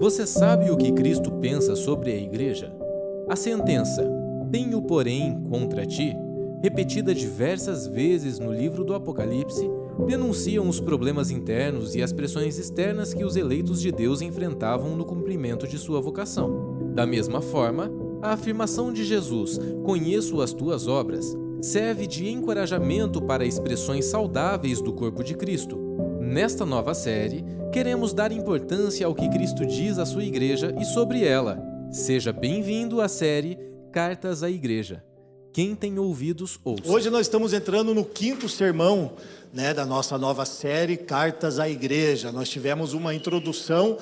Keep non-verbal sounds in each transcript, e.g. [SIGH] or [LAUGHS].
Você sabe o que Cristo pensa sobre a igreja? A sentença, tenho porém contra ti, repetida diversas vezes no livro do Apocalipse, denunciam os problemas internos e as pressões externas que os eleitos de Deus enfrentavam no cumprimento de sua vocação. Da mesma forma, a afirmação de Jesus, conheço as tuas obras, serve de encorajamento para expressões saudáveis do corpo de Cristo. Nesta nova série, queremos dar importância ao que Cristo diz à sua igreja e sobre ela. Seja bem-vindo à série Cartas à Igreja. Quem tem ouvidos, ouça. Hoje nós estamos entrando no quinto sermão né, da nossa nova série Cartas à Igreja. Nós tivemos uma introdução,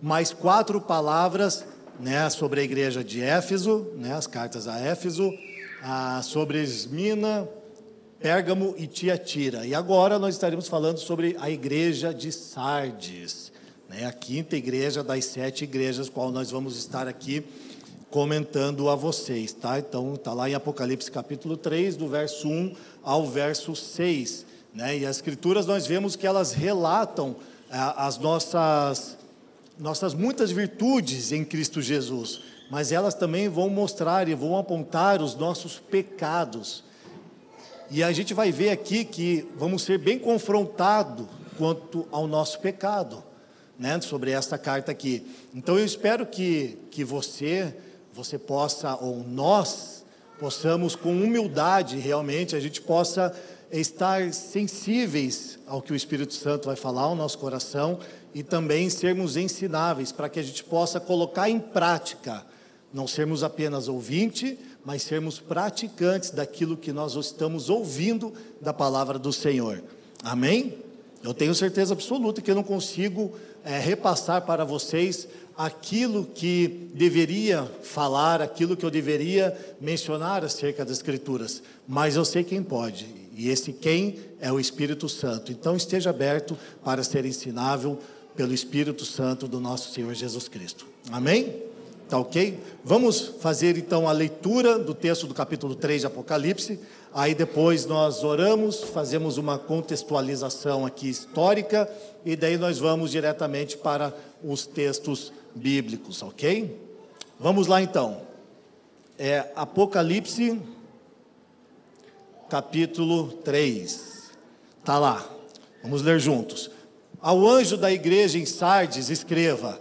mais quatro palavras né, sobre a igreja de Éfeso, né, as cartas a Éfeso, a, sobre Esmina, Pérgamo e Tiatira. E agora nós estaremos falando sobre a igreja de Sardes, né, a quinta igreja das sete igrejas, qual nós vamos estar aqui comentando a vocês, tá? Então, está lá em Apocalipse capítulo 3, do verso 1 ao verso 6, né? E as escrituras nós vemos que elas relatam ah, as nossas nossas muitas virtudes em Cristo Jesus, mas elas também vão mostrar e vão apontar os nossos pecados. E a gente vai ver aqui que vamos ser bem confrontados quanto ao nosso pecado, né, sobre esta carta aqui. Então eu espero que, que você você possa, ou nós, possamos com humildade realmente, a gente possa estar sensíveis ao que o Espírito Santo vai falar ao nosso coração e também sermos ensináveis para que a gente possa colocar em prática, não sermos apenas ouvinte, mas sermos praticantes daquilo que nós estamos ouvindo da palavra do Senhor. Amém? Eu tenho certeza absoluta que eu não consigo é, repassar para vocês aquilo que deveria falar, aquilo que eu deveria mencionar acerca das Escrituras, mas eu sei quem pode, e esse quem é o Espírito Santo. Então esteja aberto para ser ensinável pelo Espírito Santo do nosso Senhor Jesus Cristo. Amém? Tá ok? Vamos fazer então a leitura do texto do capítulo 3 de Apocalipse. Aí depois nós oramos, fazemos uma contextualização aqui histórica e daí nós vamos diretamente para os textos bíblicos, ok? Vamos lá então. É Apocalipse, capítulo 3. Está lá. Vamos ler juntos. Ao anjo da igreja em Sardes, escreva: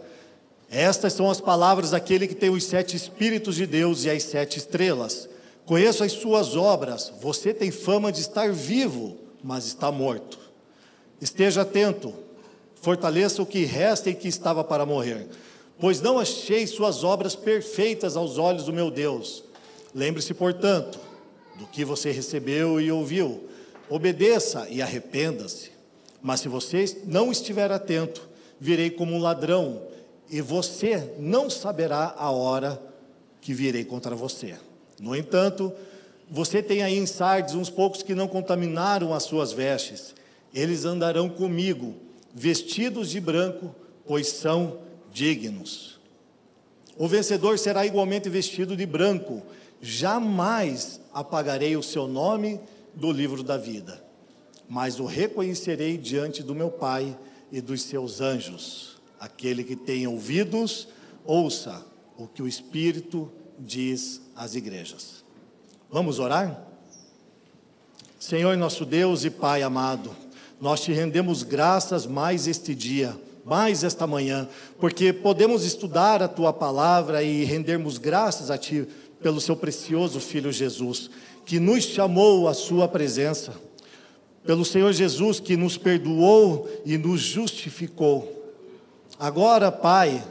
Estas são as palavras daquele que tem os sete Espíritos de Deus e as sete estrelas. Conheço as suas obras. Você tem fama de estar vivo, mas está morto. Esteja atento. Fortaleça o que resta e que estava para morrer pois não achei suas obras perfeitas aos olhos do meu Deus. Lembre-se, portanto, do que você recebeu e ouviu. Obedeça e arrependa-se. Mas se você não estiver atento, virei como um ladrão, e você não saberá a hora que virei contra você. No entanto, você tem aí em Sardes uns poucos que não contaminaram as suas vestes. Eles andarão comigo, vestidos de branco, pois são dignos. O vencedor será igualmente vestido de branco, jamais apagarei o seu nome do livro da vida, mas o reconhecerei diante do meu Pai e dos seus anjos. Aquele que tem ouvidos, ouça o que o Espírito diz às igrejas. Vamos orar? Senhor nosso Deus e Pai amado, nós te rendemos graças mais este dia mais esta manhã, porque podemos estudar a tua palavra e rendermos graças a ti pelo seu precioso filho Jesus, que nos chamou à sua presença, pelo Senhor Jesus que nos perdoou e nos justificou. Agora, Pai,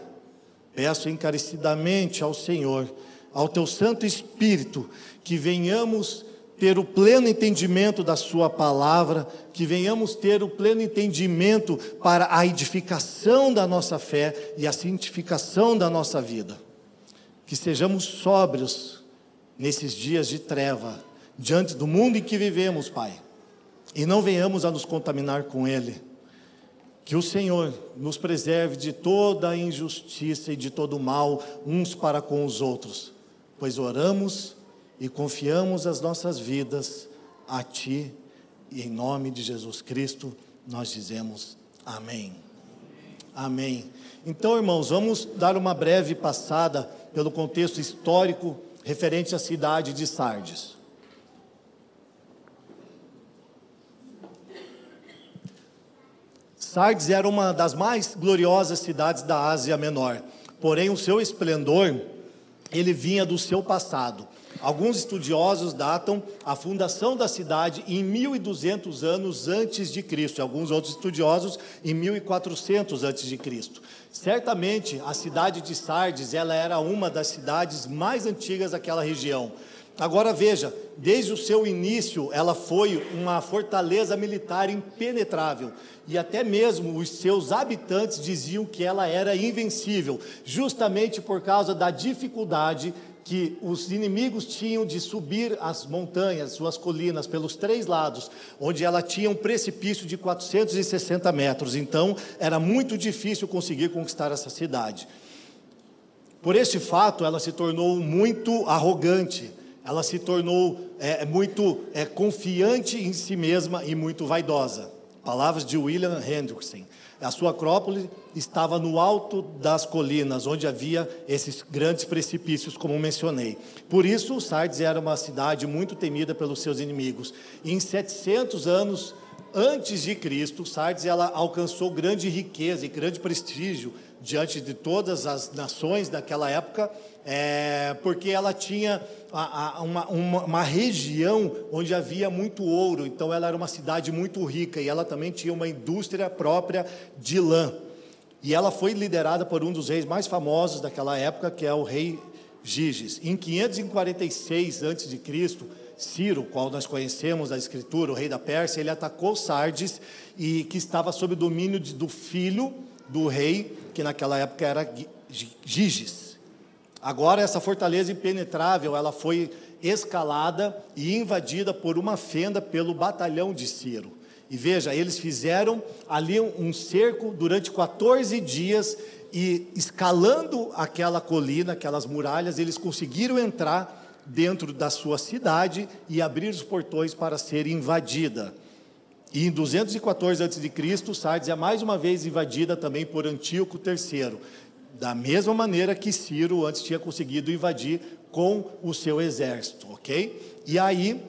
peço encarecidamente ao Senhor, ao teu Santo Espírito, que venhamos ter o pleno entendimento da Sua palavra, que venhamos ter o pleno entendimento para a edificação da nossa fé e a santificação da nossa vida. Que sejamos sóbrios nesses dias de treva, diante do mundo em que vivemos, Pai, e não venhamos a nos contaminar com ele. Que o Senhor nos preserve de toda a injustiça e de todo o mal uns para com os outros, pois oramos e confiamos as nossas vidas a Ti, e em nome de Jesus Cristo nós dizemos amém. Amém. Então, irmãos, vamos dar uma breve passada pelo contexto histórico referente à cidade de Sardes. Sardes era uma das mais gloriosas cidades da Ásia Menor, porém o seu esplendor ele vinha do seu passado. Alguns estudiosos datam a fundação da cidade em 1200 anos antes de Cristo, alguns outros estudiosos em 1400 antes de Cristo. Certamente a cidade de Sardes, ela era uma das cidades mais antigas daquela região. Agora veja, desde o seu início, ela foi uma fortaleza militar impenetrável, e até mesmo os seus habitantes diziam que ela era invencível, justamente por causa da dificuldade que os inimigos tinham de subir as montanhas, suas colinas, pelos três lados, onde ela tinha um precipício de 460 metros. Então, era muito difícil conseguir conquistar essa cidade. Por este fato, ela se tornou muito arrogante, ela se tornou é, muito é, confiante em si mesma e muito vaidosa. Palavras de William Hendrickson. A sua acrópole estava no alto das colinas, onde havia esses grandes precipícios, como mencionei. Por isso, Sardes era uma cidade muito temida pelos seus inimigos. E em 700 anos antes de Cristo, Sardes ela alcançou grande riqueza e grande prestígio diante de todas as nações daquela época, é, porque ela tinha a, a, uma, uma, uma, região onde havia muito ouro, então ela era uma cidade muito rica e ela também tinha uma indústria própria de lã. E ela foi liderada por um dos reis mais famosos daquela época, que é o rei Giges. Em 546 a.C., Ciro, qual nós conhecemos da escritura, o rei da Pérsia, ele atacou Sardes e que estava sob domínio de, do filho do rei, que naquela época era Giges. Agora essa fortaleza impenetrável, ela foi escalada e invadida por uma fenda pelo batalhão de Ciro. E veja, eles fizeram ali um cerco durante 14 dias e escalando aquela colina, aquelas muralhas, eles conseguiram entrar dentro da sua cidade e abrir os portões para ser invadida. E em 214 a.C., Sardes é mais uma vez invadida também por Antíoco III da mesma maneira que Ciro antes tinha conseguido invadir com o seu exército, ok? E aí,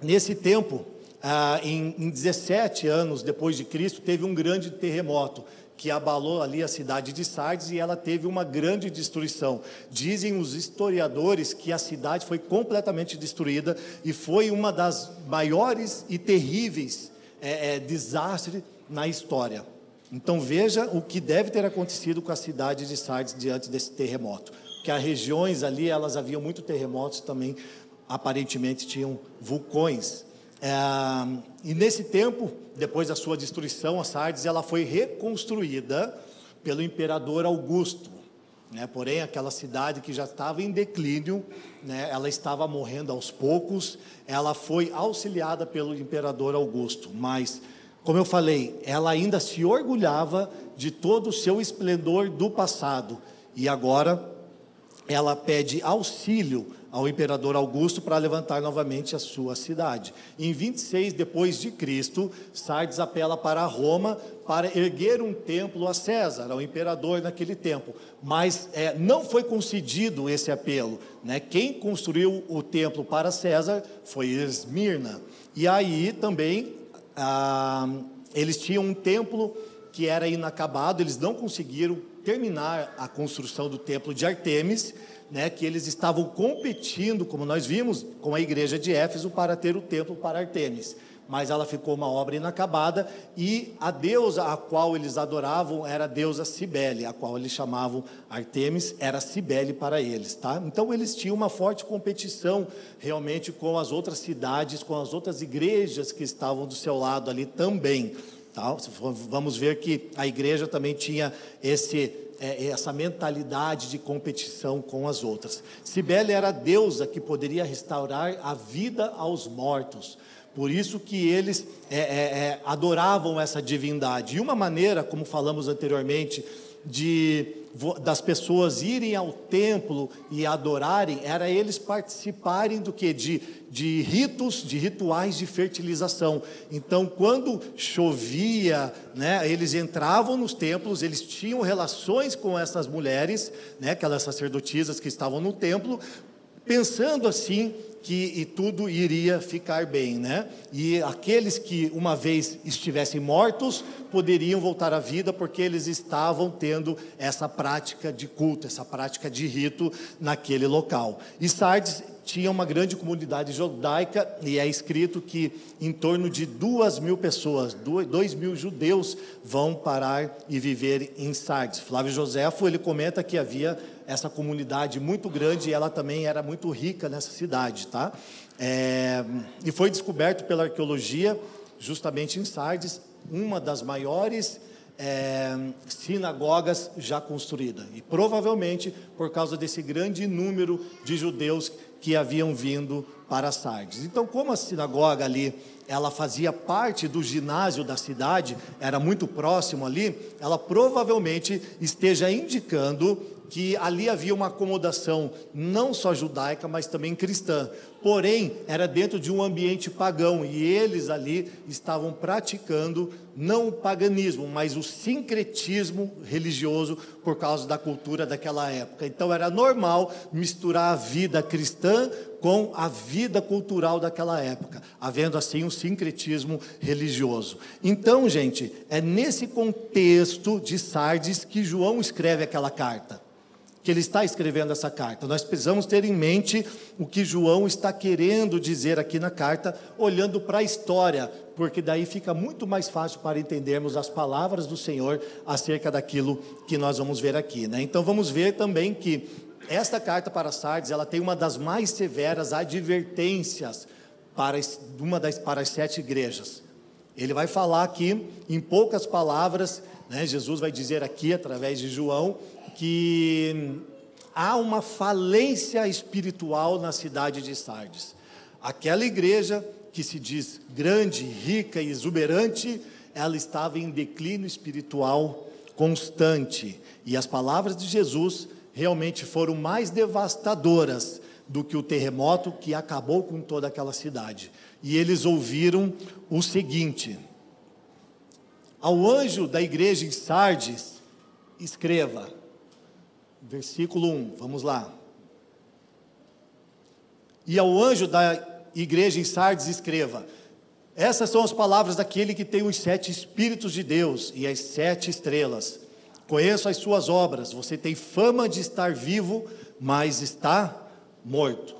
nesse tempo, ah, em, em 17 anos depois de Cristo, teve um grande terremoto que abalou ali a cidade de Sardes e ela teve uma grande destruição. Dizem os historiadores que a cidade foi completamente destruída e foi uma das maiores e terríveis é, é, desastres na história. Então veja o que deve ter acontecido com a cidade de Sardes diante desse terremoto. Que as regiões ali, elas haviam muito terremotos também, aparentemente tinham vulcões. É, e nesse tempo, depois da sua destruição, a Sardes ela foi reconstruída pelo imperador Augusto. Né? Porém, aquela cidade que já estava em declínio, né? ela estava morrendo aos poucos, ela foi auxiliada pelo imperador Augusto, mas como eu falei, ela ainda se orgulhava de todo o seu esplendor do passado e agora ela pede auxílio ao imperador Augusto para levantar novamente a sua cidade. Em 26 depois de Cristo, Sardes apela para Roma para erguer um templo a César, ao imperador naquele tempo. Mas é, não foi concedido esse apelo. Né? Quem construiu o templo para César foi Esmirna. E aí também ah, eles tinham um templo que era inacabado, eles não conseguiram terminar a construção do templo de Artemis, né, que eles estavam competindo, como nós vimos, com a igreja de Éfeso para ter o templo para Artemis mas ela ficou uma obra inacabada e a deusa a qual eles adoravam era a deusa Cibele, a qual eles chamavam Artemis, era Cibele para eles, tá? Então eles tinham uma forte competição realmente com as outras cidades, com as outras igrejas que estavam do seu lado ali também, tá? Vamos ver que a igreja também tinha esse é, essa mentalidade de competição com as outras. Cibele era a deusa que poderia restaurar a vida aos mortos. Por isso que eles é, é, é, adoravam essa divindade. E uma maneira, como falamos anteriormente, de das pessoas irem ao templo e adorarem era eles participarem do que de, de ritos, de rituais de fertilização. Então, quando chovia, né, eles entravam nos templos, eles tinham relações com essas mulheres, né, aquelas sacerdotisas que estavam no templo, pensando assim que e tudo iria ficar bem, né? E aqueles que uma vez estivessem mortos poderiam voltar à vida porque eles estavam tendo essa prática de culto, essa prática de rito naquele local. E Sardes tinha uma grande comunidade judaica e é escrito que em torno de duas mil pessoas, dois mil judeus vão parar e viver em Sardes. Flávio Joséfo ele comenta que havia essa comunidade muito grande e ela também era muito rica nessa cidade, tá? É, e foi descoberto pela arqueologia justamente em Sardes uma das maiores é, sinagogas já construída e provavelmente por causa desse grande número de judeus que haviam vindo para Sardes. Então, como a sinagoga ali, ela fazia parte do ginásio da cidade, era muito próximo ali, ela provavelmente esteja indicando que ali havia uma acomodação não só judaica, mas também cristã. Porém, era dentro de um ambiente pagão e eles ali estavam praticando não o paganismo, mas o sincretismo religioso por causa da cultura daquela época. Então era normal misturar a vida cristã com a vida cultural daquela época, havendo assim um sincretismo religioso. Então, gente, é nesse contexto de Sardes que João escreve aquela carta que ele está escrevendo essa carta. Nós precisamos ter em mente o que João está querendo dizer aqui na carta, olhando para a história, porque daí fica muito mais fácil para entendermos as palavras do Senhor acerca daquilo que nós vamos ver aqui. Né? Então vamos ver também que esta carta para Sardes, ela tem uma das mais severas advertências para uma das para as sete igrejas. Ele vai falar aqui em poucas palavras, né? Jesus vai dizer aqui através de João que há uma falência espiritual na cidade de Sardes. Aquela igreja que se diz grande, rica e exuberante, ela estava em declínio espiritual constante. E as palavras de Jesus realmente foram mais devastadoras do que o terremoto que acabou com toda aquela cidade. E eles ouviram o seguinte: Ao anjo da igreja em Sardes, escreva: versículo 1, vamos lá. E ao anjo da igreja em Sardes escreva: Essas são as palavras daquele que tem os sete Espíritos de Deus e as sete estrelas. Conheço as suas obras, você tem fama de estar vivo, mas está morto.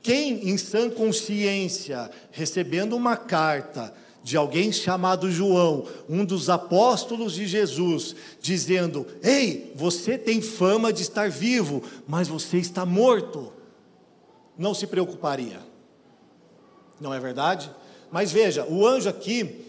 Quem em sã consciência, recebendo uma carta, de alguém chamado João, um dos apóstolos de Jesus, dizendo: Ei, você tem fama de estar vivo, mas você está morto. Não se preocuparia, não é verdade? Mas veja, o anjo aqui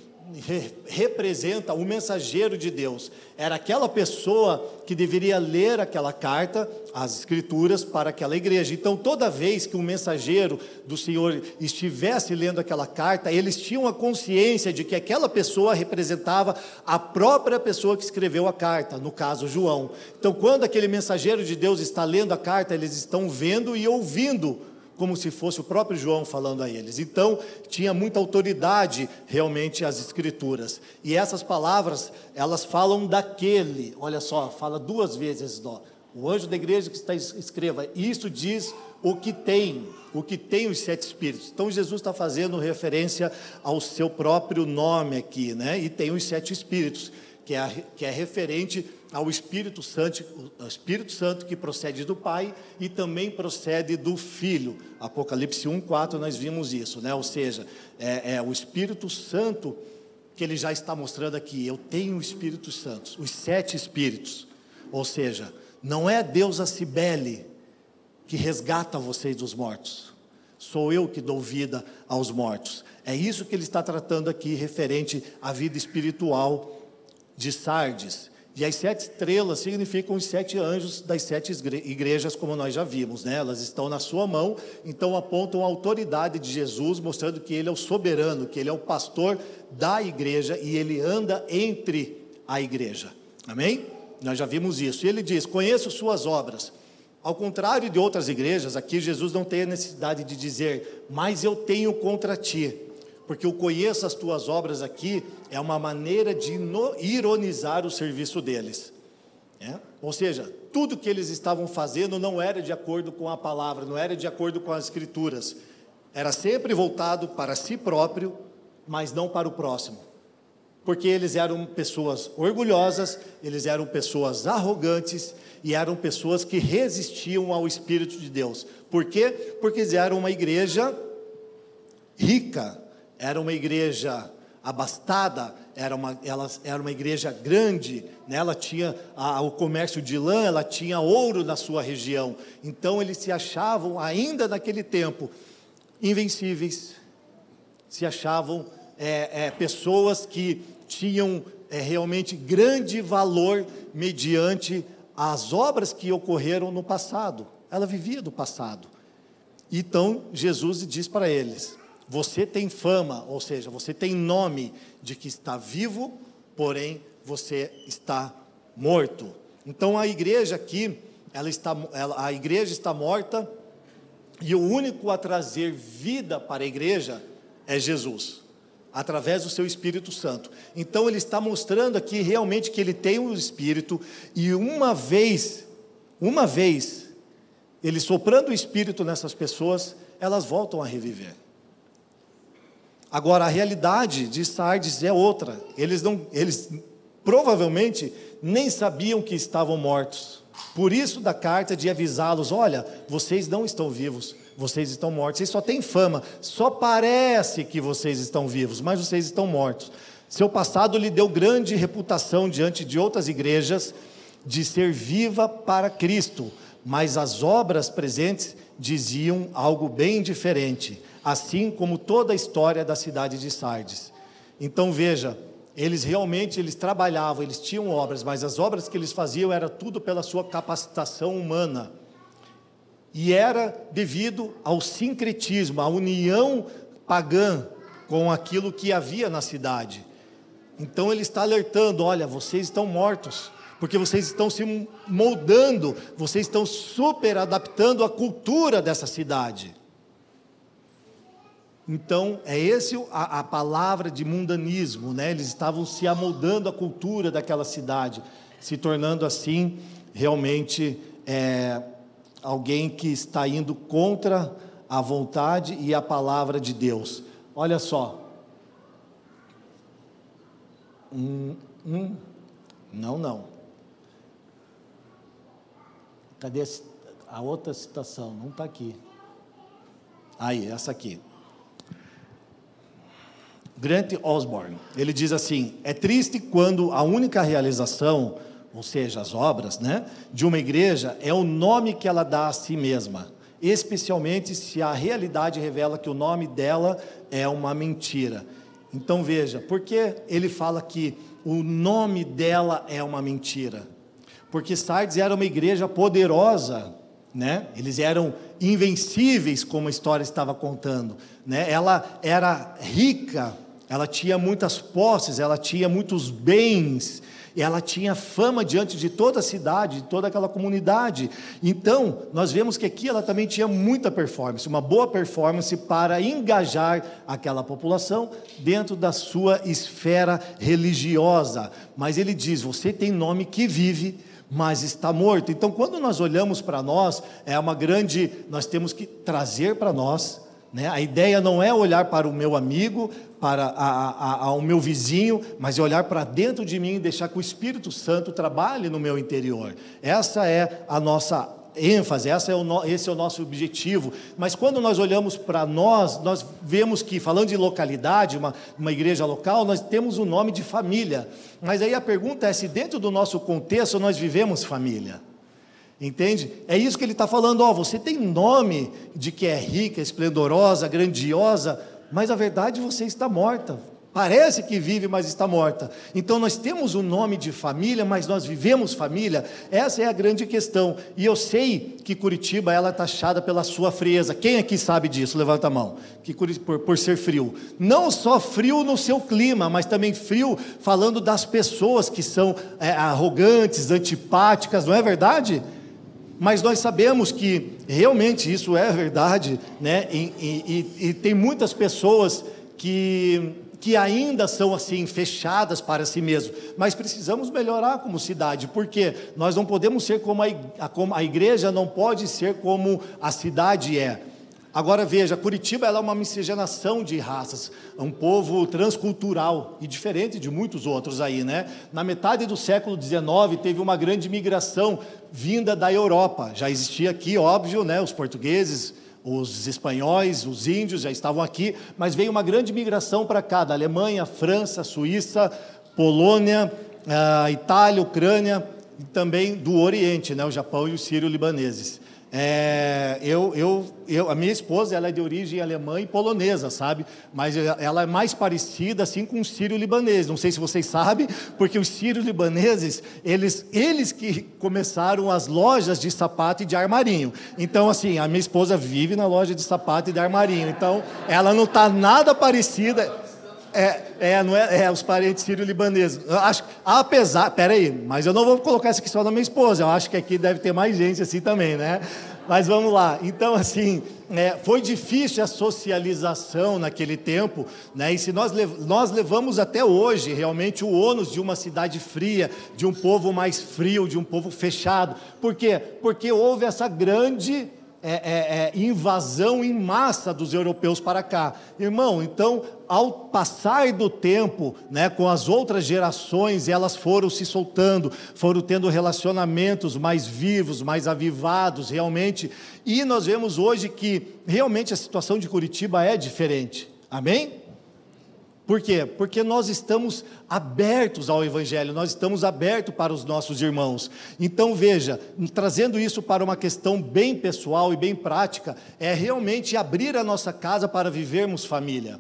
representa o mensageiro de Deus. Era aquela pessoa que deveria ler aquela carta, as escrituras, para aquela igreja. Então, toda vez que um mensageiro do Senhor estivesse lendo aquela carta, eles tinham a consciência de que aquela pessoa representava a própria pessoa que escreveu a carta, no caso, João. Então, quando aquele mensageiro de Deus está lendo a carta, eles estão vendo e ouvindo como se fosse o próprio João falando a eles. Então, tinha muita autoridade realmente as escrituras. E essas palavras, elas falam daquele, olha só, fala duas vezes, ó, o anjo da igreja que está escreva, isso diz o que tem, o que tem os sete espíritos. Então Jesus está fazendo referência ao seu próprio nome aqui, né? E tem os sete espíritos, que é, que é referente ao Espírito Santo, o Espírito Santo que procede do Pai e também procede do Filho. Apocalipse 1:4 nós vimos isso, né? Ou seja, é, é, o Espírito Santo que ele já está mostrando aqui. Eu tenho o Espírito Santo, os sete Espíritos. Ou seja, não é Deus a Cibele que resgata vocês dos mortos. Sou eu que dou vida aos mortos. É isso que ele está tratando aqui, referente à vida espiritual de Sardes. E as sete estrelas significam os sete anjos das sete igrejas, como nós já vimos, né? Elas estão na sua mão, então apontam a autoridade de Jesus, mostrando que ele é o soberano, que ele é o pastor da igreja e ele anda entre a igreja. Amém? nós já vimos isso. E ele diz: Conheço suas obras. Ao contrário de outras igrejas, aqui Jesus não tem a necessidade de dizer, mas eu tenho contra ti. Porque eu conheço as tuas obras aqui, é uma maneira de ironizar o serviço deles. É? Ou seja, tudo que eles estavam fazendo não era de acordo com a palavra, não era de acordo com as escrituras. Era sempre voltado para si próprio, mas não para o próximo porque eles eram pessoas orgulhosas, eles eram pessoas arrogantes e eram pessoas que resistiam ao Espírito de Deus. Por quê? Porque eles eram uma igreja rica, era uma igreja abastada, era uma, ela era uma igreja grande, né? ela tinha a, o comércio de lã, ela tinha ouro na sua região. Então eles se achavam, ainda naquele tempo, invencíveis, se achavam é, é, pessoas que tinham é, realmente grande valor mediante as obras que ocorreram no passado. Ela vivia do passado. Então Jesus diz para eles: Você tem fama, ou seja, você tem nome de que está vivo, porém você está morto. Então a igreja aqui, ela está, ela, a igreja está morta e o único a trazer vida para a igreja é Jesus através do seu Espírito Santo. Então ele está mostrando aqui realmente que ele tem o um Espírito e uma vez, uma vez, ele soprando o Espírito nessas pessoas, elas voltam a reviver. Agora a realidade de Sardes é outra. Eles não, eles provavelmente nem sabiam que estavam mortos. Por isso da carta de avisá-los, olha, vocês não estão vivos vocês estão mortos. Vocês só têm fama, só parece que vocês estão vivos, mas vocês estão mortos. Seu passado lhe deu grande reputação diante de outras igrejas de ser viva para Cristo, mas as obras presentes diziam algo bem diferente, assim como toda a história da cidade de Sardes. Então veja, eles realmente eles trabalhavam, eles tinham obras, mas as obras que eles faziam era tudo pela sua capacitação humana e era devido ao sincretismo, à união pagã com aquilo que havia na cidade. Então ele está alertando: olha, vocês estão mortos, porque vocês estão se moldando, vocês estão super adaptando a cultura dessa cidade. Então, é esse a, a palavra de mundanismo, né? Eles estavam se amoldando à cultura daquela cidade, se tornando assim realmente é, alguém que está indo contra a vontade e a palavra de Deus. Olha só. Hum, hum. Não, não. Cadê a outra citação? Não está aqui. Aí, essa aqui. Grant Osborne, ele diz assim: é triste quando a única realização ou seja, as obras, né, de uma igreja é o nome que ela dá a si mesma, especialmente se a realidade revela que o nome dela é uma mentira. Então veja, por que ele fala que o nome dela é uma mentira? Porque Sardes era uma igreja poderosa, né? Eles eram invencíveis, como a história estava contando, né? Ela era rica, ela tinha muitas posses, ela tinha muitos bens, ela tinha fama diante de toda a cidade, de toda aquela comunidade. Então, nós vemos que aqui ela também tinha muita performance, uma boa performance para engajar aquela população dentro da sua esfera religiosa. Mas ele diz: você tem nome que vive, mas está morto. Então, quando nós olhamos para nós, é uma grande, nós temos que trazer para nós né? A ideia não é olhar para o meu amigo, para a, a, meu vizinho, mas é olhar para dentro de mim e deixar que o Espírito Santo trabalhe no meu interior. Essa é a nossa ênfase, essa é o, esse é o nosso objetivo. Mas quando nós olhamos para nós, nós vemos que, falando de localidade, uma, uma igreja local, nós temos o nome de família. Mas aí a pergunta é se dentro do nosso contexto nós vivemos família. Entende? É isso que ele está falando. Ó, você tem nome de que é rica, esplendorosa, grandiosa, mas a verdade você está morta. Parece que vive, mas está morta. Então nós temos o um nome de família, mas nós vivemos família. Essa é a grande questão. E eu sei que Curitiba ela é taxada pela sua frieza. Quem aqui sabe disso? Levanta a mão. Que por, por ser frio. Não só frio no seu clima, mas também frio falando das pessoas que são é, arrogantes, antipáticas. Não é verdade? Mas nós sabemos que realmente isso é verdade, né? e, e, e, tem muitas pessoas que que ainda são assim fechadas para si mesmo, mas precisamos melhorar como cidade, porque nós não podemos ser como a, como a igreja não pode ser como a cidade é. Agora veja, Curitiba é uma miscigenação de raças, um povo transcultural e diferente de muitos outros aí, né? Na metade do século XIX teve uma grande migração vinda da Europa. Já existia aqui, óbvio, né? Os portugueses, os espanhóis, os índios já estavam aqui, mas veio uma grande migração para cá, da Alemanha, França, Suíça, Polônia, Itália, Ucrânia e também do Oriente, né, o Japão e os sírio-libaneses. É, eu, eu, eu, a minha esposa ela é de origem alemã e polonesa, sabe? Mas ela é mais parecida assim com os sírio-libaneses. Não sei se vocês sabem, porque os sírio-libaneses eles, eles que começaram as lojas de sapato e de armarinho. Então assim, a minha esposa vive na loja de sapato e de armarinho. Então ela não está nada parecida. É, é, não é, é os parentes sírio-libaneses. Acho, apesar, peraí, mas eu não vou colocar essa aqui só na minha esposa. Eu acho que aqui deve ter mais gente assim também, né? Mas vamos lá. Então, assim, é, foi difícil a socialização naquele tempo, né? E se nós, nós levamos até hoje realmente o ônus de uma cidade fria, de um povo mais frio, de um povo fechado. Por quê? Porque houve essa grande é, é, é, invasão em massa dos europeus para cá. Irmão, então, ao passar do tempo, né, com as outras gerações, elas foram se soltando, foram tendo relacionamentos mais vivos, mais avivados, realmente. E nós vemos hoje que realmente a situação de Curitiba é diferente. Amém? Por quê? Porque nós estamos abertos ao Evangelho, nós estamos abertos para os nossos irmãos. Então veja, trazendo isso para uma questão bem pessoal e bem prática, é realmente abrir a nossa casa para vivermos família.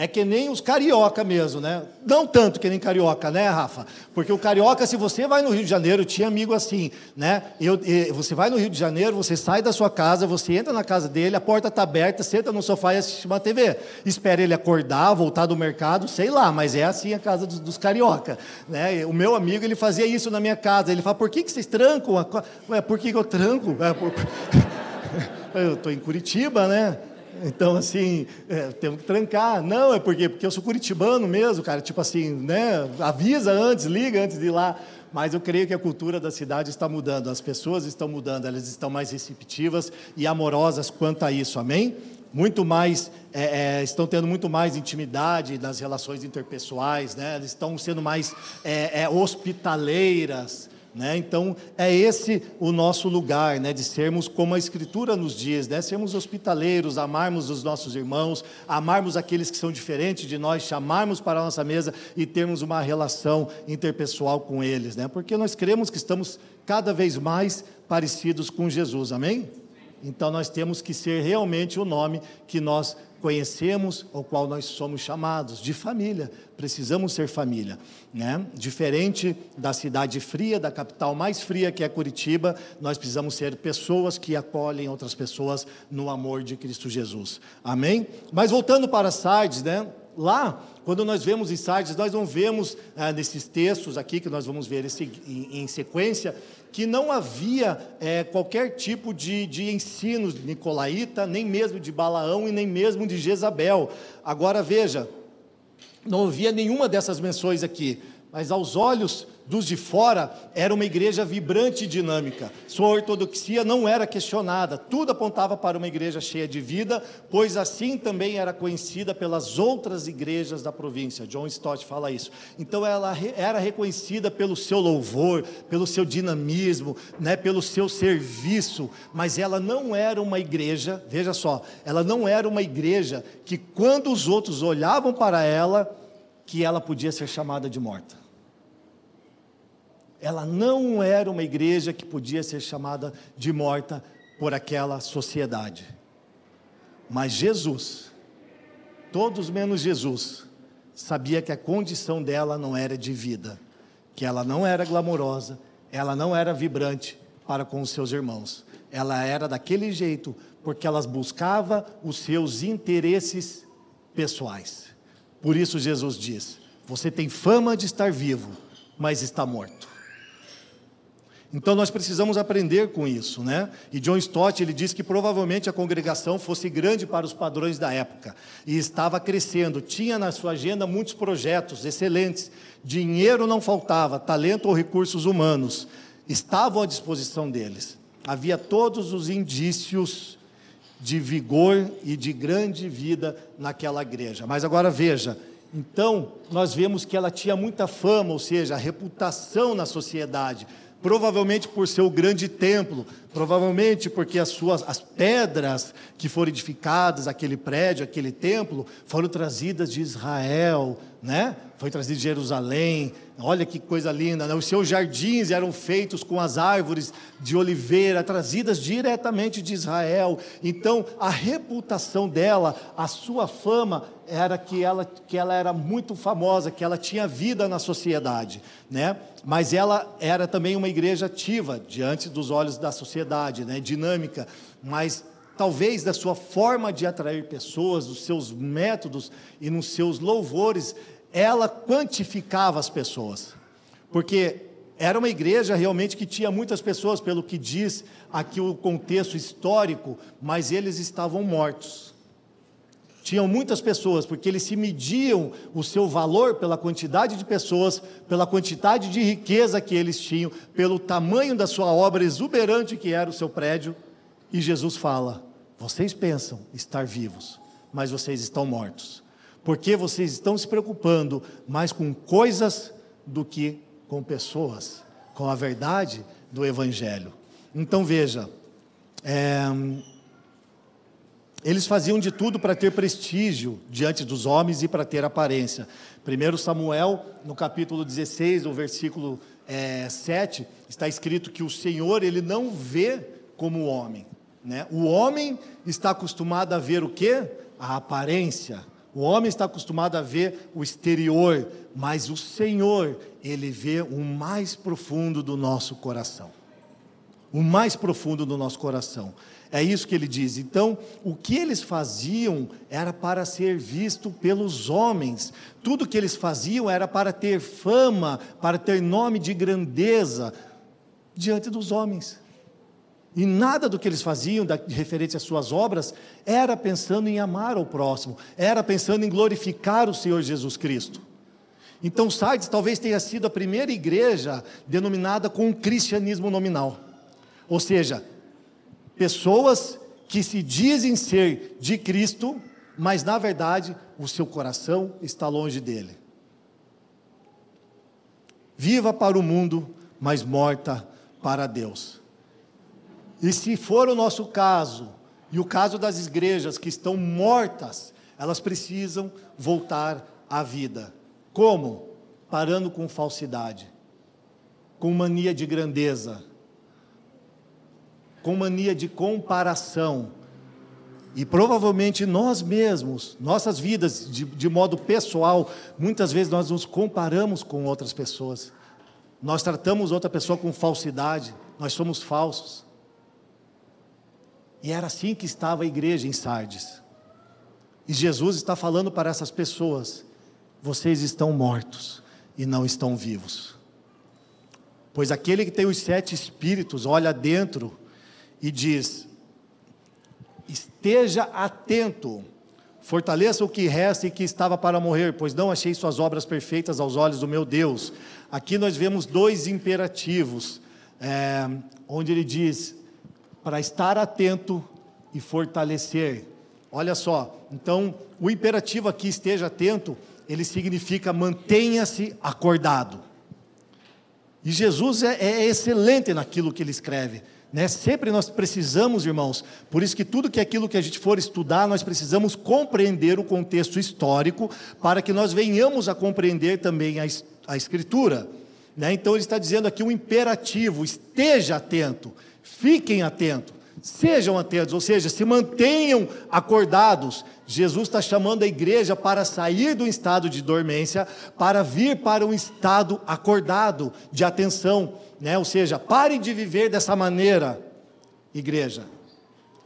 É que nem os carioca mesmo, né? Não tanto que nem carioca, né, Rafa? Porque o carioca, se você vai no Rio de Janeiro, tinha amigo assim, né? Eu, você vai no Rio de Janeiro, você sai da sua casa, você entra na casa dele, a porta está aberta, senta no sofá e assiste uma TV. Espera ele acordar, voltar do mercado, sei lá, mas é assim a casa dos, dos carioca, né? O meu amigo, ele fazia isso na minha casa. Ele fala, por que, que vocês trancam? Ué, por que, que eu tranco? É, por... [LAUGHS] eu estou em Curitiba, né? Então, assim, é, temos que trancar. Não, é porque, porque eu sou curitibano mesmo, cara. Tipo assim, né? Avisa antes, liga antes de ir lá. Mas eu creio que a cultura da cidade está mudando, as pessoas estão mudando, elas estão mais receptivas e amorosas quanto a isso, amém? Muito mais, é, é, estão tendo muito mais intimidade nas relações interpessoais, né? Elas estão sendo mais é, é, hospitaleiras, né? Então, é esse o nosso lugar, né? de sermos como a Escritura nos diz, né? sermos hospitaleiros, amarmos os nossos irmãos, amarmos aqueles que são diferentes de nós, chamarmos para a nossa mesa e termos uma relação interpessoal com eles, né? porque nós cremos que estamos cada vez mais parecidos com Jesus, amém? Então, nós temos que ser realmente o nome que nós conhecemos, ao qual nós somos chamados, de família. Precisamos ser família. Né? Diferente da cidade fria, da capital mais fria que é Curitiba, nós precisamos ser pessoas que acolhem outras pessoas no amor de Cristo Jesus. Amém? Mas voltando para Sardes, né? lá, quando nós vemos em Sardes, nós não vemos ah, nesses textos aqui, que nós vamos ver esse, em, em sequência, que não havia é, qualquer tipo de, de ensino nicolaíta, nem mesmo de Balaão e nem mesmo de Jezabel. Agora veja, não havia nenhuma dessas menções aqui, mas aos olhos dos de fora, era uma igreja vibrante e dinâmica. Sua ortodoxia não era questionada, tudo apontava para uma igreja cheia de vida, pois assim também era conhecida pelas outras igrejas da província. John Stott fala isso. Então ela era reconhecida pelo seu louvor, pelo seu dinamismo, né, pelo seu serviço, mas ela não era uma igreja, veja só, ela não era uma igreja que quando os outros olhavam para ela, que ela podia ser chamada de morta ela não era uma igreja que podia ser chamada de morta por aquela sociedade. Mas Jesus, todos menos Jesus, sabia que a condição dela não era de vida, que ela não era glamourosa, ela não era vibrante para com os seus irmãos. Ela era daquele jeito porque ela buscava os seus interesses pessoais. Por isso Jesus diz: Você tem fama de estar vivo, mas está morto. Então nós precisamos aprender com isso, né? E John Stott ele diz que provavelmente a congregação fosse grande para os padrões da época e estava crescendo, tinha na sua agenda muitos projetos excelentes, dinheiro não faltava, talento ou recursos humanos estavam à disposição deles. Havia todos os indícios de vigor e de grande vida naquela igreja. Mas agora veja, então nós vemos que ela tinha muita fama, ou seja, reputação na sociedade provavelmente por seu grande templo, provavelmente porque as suas as pedras que foram edificadas, aquele prédio, aquele templo, foram trazidas de Israel, né? Foi trazido de Jerusalém. Olha que coisa linda, né? Os seus jardins eram feitos com as árvores de oliveira, trazidas diretamente de Israel. Então, a reputação dela, a sua fama era que ela, que ela era muito famosa, que ela tinha vida na sociedade, né? Mas ela era também uma igreja ativa diante dos olhos da sociedade, né? Dinâmica, mas talvez da sua forma de atrair pessoas, dos seus métodos e nos seus louvores, ela quantificava as pessoas, porque era uma igreja realmente que tinha muitas pessoas, pelo que diz aqui o contexto histórico, mas eles estavam mortos. Tinham muitas pessoas, porque eles se mediam o seu valor pela quantidade de pessoas, pela quantidade de riqueza que eles tinham, pelo tamanho da sua obra exuberante que era o seu prédio. E Jesus fala: Vocês pensam estar vivos, mas vocês estão mortos porque vocês estão se preocupando mais com coisas do que com pessoas, com a verdade do Evangelho. Então veja, é, eles faziam de tudo para ter prestígio diante dos homens e para ter aparência. 1 Samuel, no capítulo 16, no versículo é, 7, está escrito que o Senhor ele não vê como o homem. Né? O homem está acostumado a ver o que? A aparência o homem está acostumado a ver o exterior, mas o Senhor, ele vê o mais profundo do nosso coração. O mais profundo do nosso coração. É isso que ele diz. Então, o que eles faziam era para ser visto pelos homens. Tudo que eles faziam era para ter fama, para ter nome de grandeza diante dos homens. E nada do que eles faziam, da, referente às suas obras, era pensando em amar ao próximo, era pensando em glorificar o Senhor Jesus Cristo. Então, Sardes talvez tenha sido a primeira igreja denominada com um cristianismo nominal. Ou seja, pessoas que se dizem ser de Cristo, mas na verdade o seu coração está longe dele. Viva para o mundo, mas morta para Deus. E se for o nosso caso, e o caso das igrejas que estão mortas, elas precisam voltar à vida. Como? Parando com falsidade, com mania de grandeza, com mania de comparação. E provavelmente nós mesmos, nossas vidas de, de modo pessoal, muitas vezes nós nos comparamos com outras pessoas. Nós tratamos outra pessoa com falsidade, nós somos falsos. E era assim que estava a igreja em Sardes. E Jesus está falando para essas pessoas: vocês estão mortos e não estão vivos. Pois aquele que tem os sete espíritos olha dentro e diz: esteja atento, fortaleça o que resta e que estava para morrer, pois não achei suas obras perfeitas aos olhos do meu Deus. Aqui nós vemos dois imperativos, é, onde ele diz: para estar atento e fortalecer. Olha só, então o imperativo aqui esteja atento, ele significa mantenha-se acordado. E Jesus é, é, excelente naquilo que ele escreve. Né? Sempre nós precisamos, irmãos, por isso que tudo que é aquilo que a gente for estudar, nós precisamos compreender o contexto histórico, para que nós venhamos a compreender também a, a Escritura. Né? Então ele está dizendo aqui um imperativo: esteja atento. Fiquem atentos, Sejam atentos, ou seja, se mantenham acordados. Jesus está chamando a igreja para sair do estado de dormência, para vir para um estado acordado, de atenção, né? ou seja, parem de viver dessa maneira, igreja.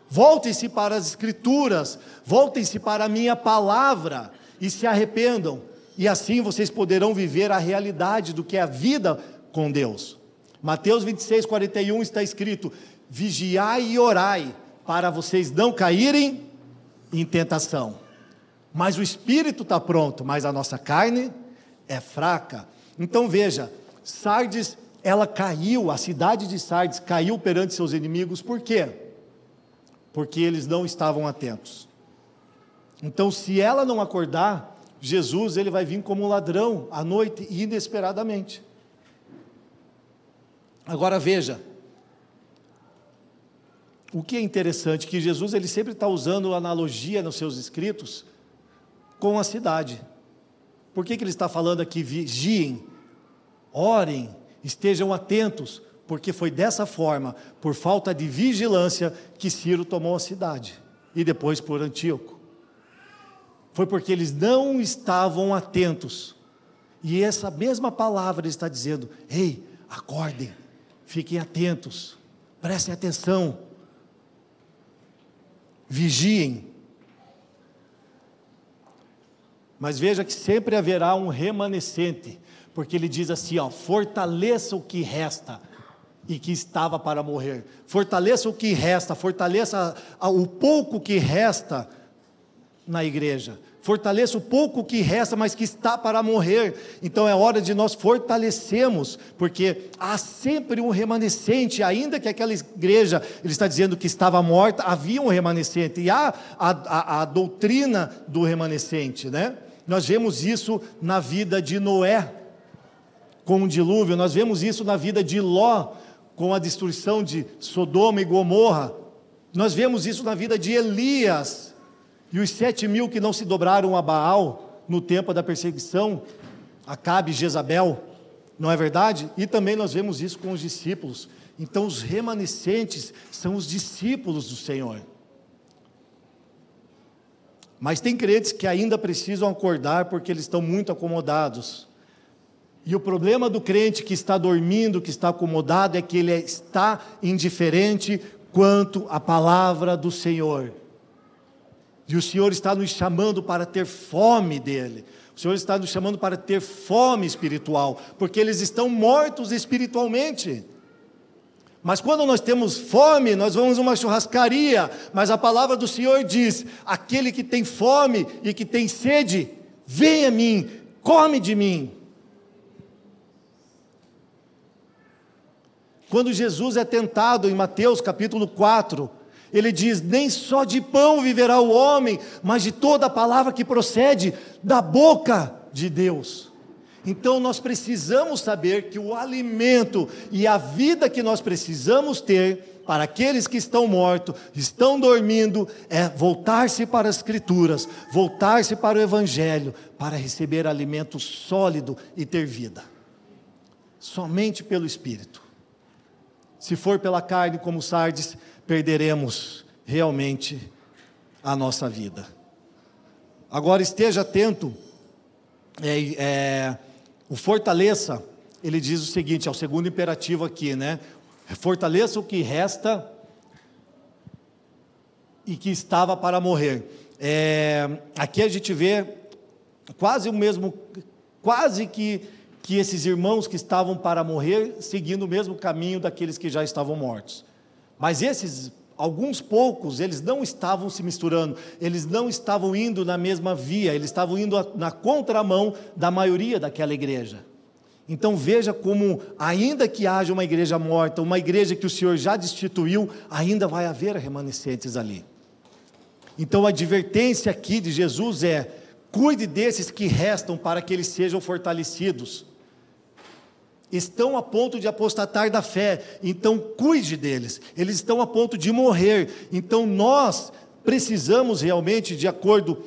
Voltem-se para as Escrituras, voltem-se para a minha palavra e se arrependam, e assim vocês poderão viver a realidade do que é a vida com Deus. Mateus 26, 41 está escrito: vigiai e orai, para vocês não caírem em tentação. Mas o espírito está pronto, mas a nossa carne é fraca. Então veja, Sardes, ela caiu, a cidade de Sardes caiu perante seus inimigos, por quê? Porque eles não estavam atentos. Então, se ela não acordar, Jesus ele vai vir como um ladrão à noite inesperadamente. Agora veja, o que é interessante que Jesus ele sempre está usando analogia nos seus escritos com a cidade. Por que, que ele está falando aqui vigiem, orem, estejam atentos, porque foi dessa forma, por falta de vigilância, que Ciro tomou a cidade e depois por Antíoco. Foi porque eles não estavam atentos. E essa mesma palavra está dizendo: ei, acordem, fiquem atentos, prestem atenção vigiem. Mas veja que sempre haverá um remanescente, porque ele diz assim: ó, fortaleça o que resta e que estava para morrer. Fortaleça o que resta, fortaleça o pouco que resta na igreja fortaleça o pouco que resta, mas que está para morrer. Então é hora de nós fortalecermos, porque há sempre um remanescente, ainda que aquela igreja, ele está dizendo que estava morta, havia um remanescente, e há a, a, a doutrina do remanescente, né? Nós vemos isso na vida de Noé, com o dilúvio, nós vemos isso na vida de Ló, com a destruição de Sodoma e Gomorra, nós vemos isso na vida de Elias, e os sete mil que não se dobraram a Baal no tempo da perseguição, Acabe e Jezabel, não é verdade? E também nós vemos isso com os discípulos. Então, os remanescentes são os discípulos do Senhor. Mas tem crentes que ainda precisam acordar porque eles estão muito acomodados. E o problema do crente que está dormindo, que está acomodado, é que ele está indiferente quanto à palavra do Senhor. E o Senhor está nos chamando para ter fome dele. O Senhor está nos chamando para ter fome espiritual, porque eles estão mortos espiritualmente. Mas quando nós temos fome, nós vamos a uma churrascaria, mas a palavra do Senhor diz: aquele que tem fome e que tem sede, vem a mim, come de mim. Quando Jesus é tentado em Mateus capítulo 4, ele diz: Nem só de pão viverá o homem, mas de toda a palavra que procede da boca de Deus. Então nós precisamos saber que o alimento e a vida que nós precisamos ter para aqueles que estão mortos, estão dormindo, é voltar-se para as Escrituras, voltar-se para o Evangelho, para receber alimento sólido e ter vida. Somente pelo Espírito. Se for pela carne, como Sardes, perderemos realmente a nossa vida. Agora esteja atento, é, é, o fortaleça, ele diz o seguinte, é o segundo imperativo aqui, né? Fortaleça o que resta e que estava para morrer. É, aqui a gente vê quase o mesmo, quase que, que esses irmãos que estavam para morrer, seguindo o mesmo caminho daqueles que já estavam mortos. Mas esses, alguns poucos, eles não estavam se misturando, eles não estavam indo na mesma via, eles estavam indo na contramão da maioria daquela igreja. Então veja como, ainda que haja uma igreja morta, uma igreja que o Senhor já destituiu, ainda vai haver remanescentes ali. Então a advertência aqui de Jesus é: cuide desses que restam para que eles sejam fortalecidos estão a ponto de apostatar da fé, então cuide deles, eles estão a ponto de morrer, então nós precisamos realmente, de acordo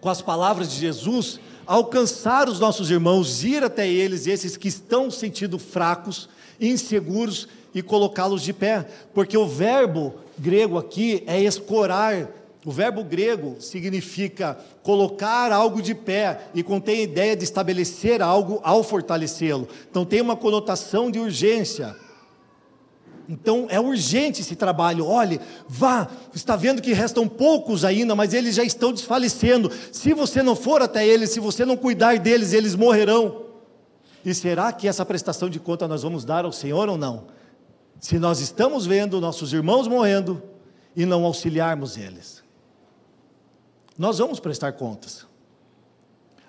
com as palavras de Jesus, alcançar os nossos irmãos, ir até eles, esses que estão sentindo fracos, inseguros, e colocá-los de pé, porque o verbo grego aqui é escorar. O verbo grego significa colocar algo de pé e contém a ideia de estabelecer algo ao fortalecê-lo. Então tem uma conotação de urgência. Então é urgente esse trabalho. Olhe, vá, está vendo que restam poucos ainda, mas eles já estão desfalecendo. Se você não for até eles, se você não cuidar deles, eles morrerão. E será que essa prestação de conta nós vamos dar ao Senhor ou não? Se nós estamos vendo nossos irmãos morrendo e não auxiliarmos eles, nós vamos prestar contas.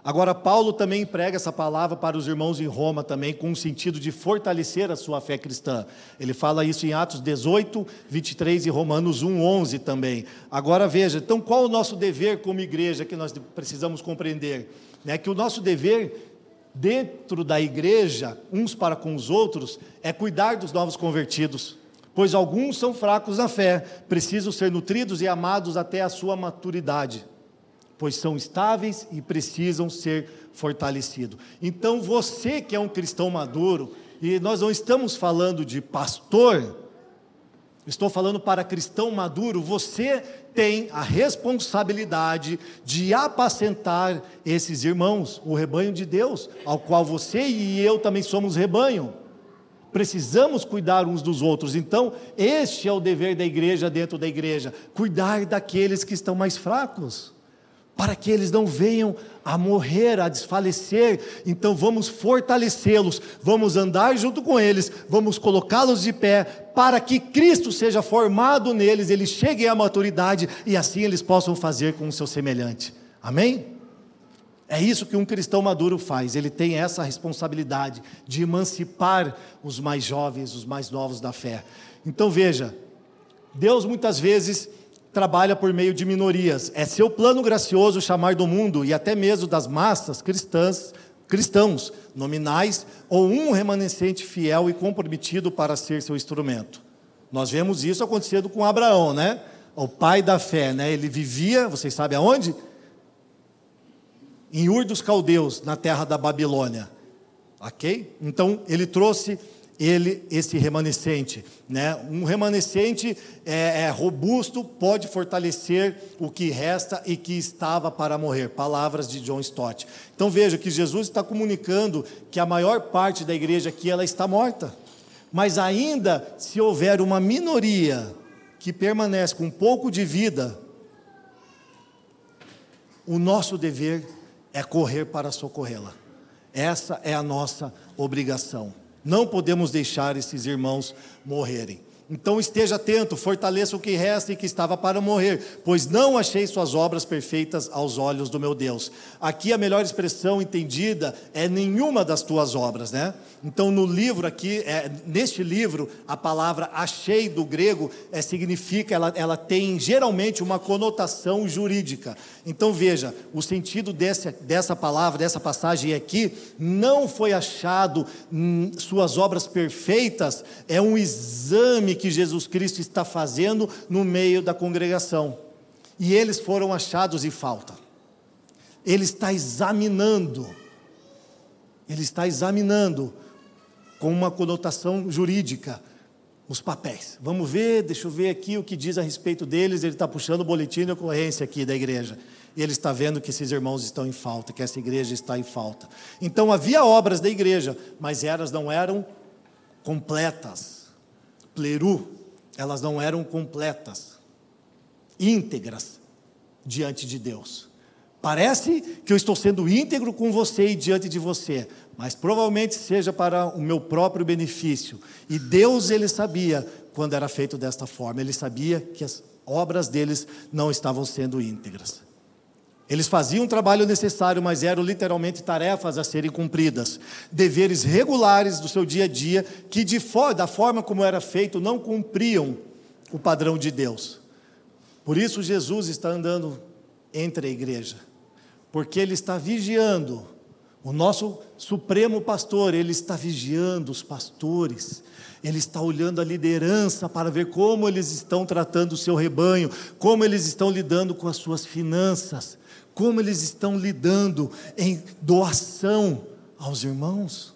Agora, Paulo também prega essa palavra para os irmãos em Roma também, com o sentido de fortalecer a sua fé cristã. Ele fala isso em Atos 18, 23 e Romanos 1, 11 também. Agora veja, então qual o nosso dever como igreja que nós precisamos compreender? É que o nosso dever dentro da igreja, uns para com os outros, é cuidar dos novos convertidos, pois alguns são fracos na fé, precisam ser nutridos e amados até a sua maturidade pois são estáveis e precisam ser fortalecidos. Então, você que é um cristão maduro, e nós não estamos falando de pastor, estou falando para cristão maduro, você tem a responsabilidade de apacentar esses irmãos, o rebanho de Deus, ao qual você e eu também somos rebanho. Precisamos cuidar uns dos outros. Então, este é o dever da igreja dentro da igreja: cuidar daqueles que estão mais fracos para que eles não venham a morrer, a desfalecer. Então vamos fortalecê-los, vamos andar junto com eles, vamos colocá-los de pé, para que Cristo seja formado neles, eles cheguem à maturidade e assim eles possam fazer com o seu semelhante. Amém? É isso que um cristão maduro faz, ele tem essa responsabilidade de emancipar os mais jovens, os mais novos da fé. Então veja, Deus muitas vezes trabalha por meio de minorias. É seu plano gracioso chamar do mundo e até mesmo das massas cristãs, cristãos nominais ou um remanescente fiel e comprometido para ser seu instrumento. Nós vemos isso acontecendo com Abraão, né? O pai da fé, né? Ele vivia, vocês sabem aonde? Em Ur dos Caldeus, na terra da Babilônia. OK? Então, ele trouxe ele, esse remanescente. Né? Um remanescente é, é, robusto, pode fortalecer o que resta e que estava para morrer. Palavras de John Stott. Então veja que Jesus está comunicando que a maior parte da igreja aqui ela está morta. Mas ainda se houver uma minoria que permanece com um pouco de vida, o nosso dever é correr para socorrê-la. Essa é a nossa obrigação. Não podemos deixar esses irmãos morrerem. Então esteja atento, fortaleça o que resta e que estava para morrer, pois não achei suas obras perfeitas aos olhos do meu Deus. Aqui a melhor expressão entendida é nenhuma das tuas obras, né? Então no livro aqui, é, neste livro, a palavra achei do grego é, significa, ela, ela tem geralmente uma conotação jurídica. Então veja, o sentido dessa, dessa palavra, dessa passagem aqui, não foi achado hum, suas obras perfeitas, é um exame que Jesus Cristo está fazendo no meio da congregação. E eles foram achados em falta. Ele está examinando, ele está examinando com uma conotação jurídica os papéis. Vamos ver, deixa eu ver aqui o que diz a respeito deles. Ele está puxando o boletim de ocorrência aqui da igreja. E ele está vendo que esses irmãos estão em falta, que essa igreja está em falta. Então havia obras da igreja, mas elas não eram completas. Pleru, elas não eram completas, íntegras diante de Deus. Parece que eu estou sendo íntegro com você e diante de você, mas provavelmente seja para o meu próprio benefício. E Deus ele sabia quando era feito desta forma, ele sabia que as obras deles não estavam sendo íntegras. Eles faziam o trabalho necessário, mas eram literalmente tarefas a serem cumpridas, deveres regulares do seu dia a dia, que de da forma como era feito não cumpriam o padrão de Deus. Por isso Jesus está andando entre a igreja, porque ele está vigiando O nosso supremo pastor, ele está vigiando os pastores, ele está olhando a liderança para ver como eles estão tratando o seu rebanho, como eles estão lidando com as suas finanças, como eles estão lidando em doação aos irmãos.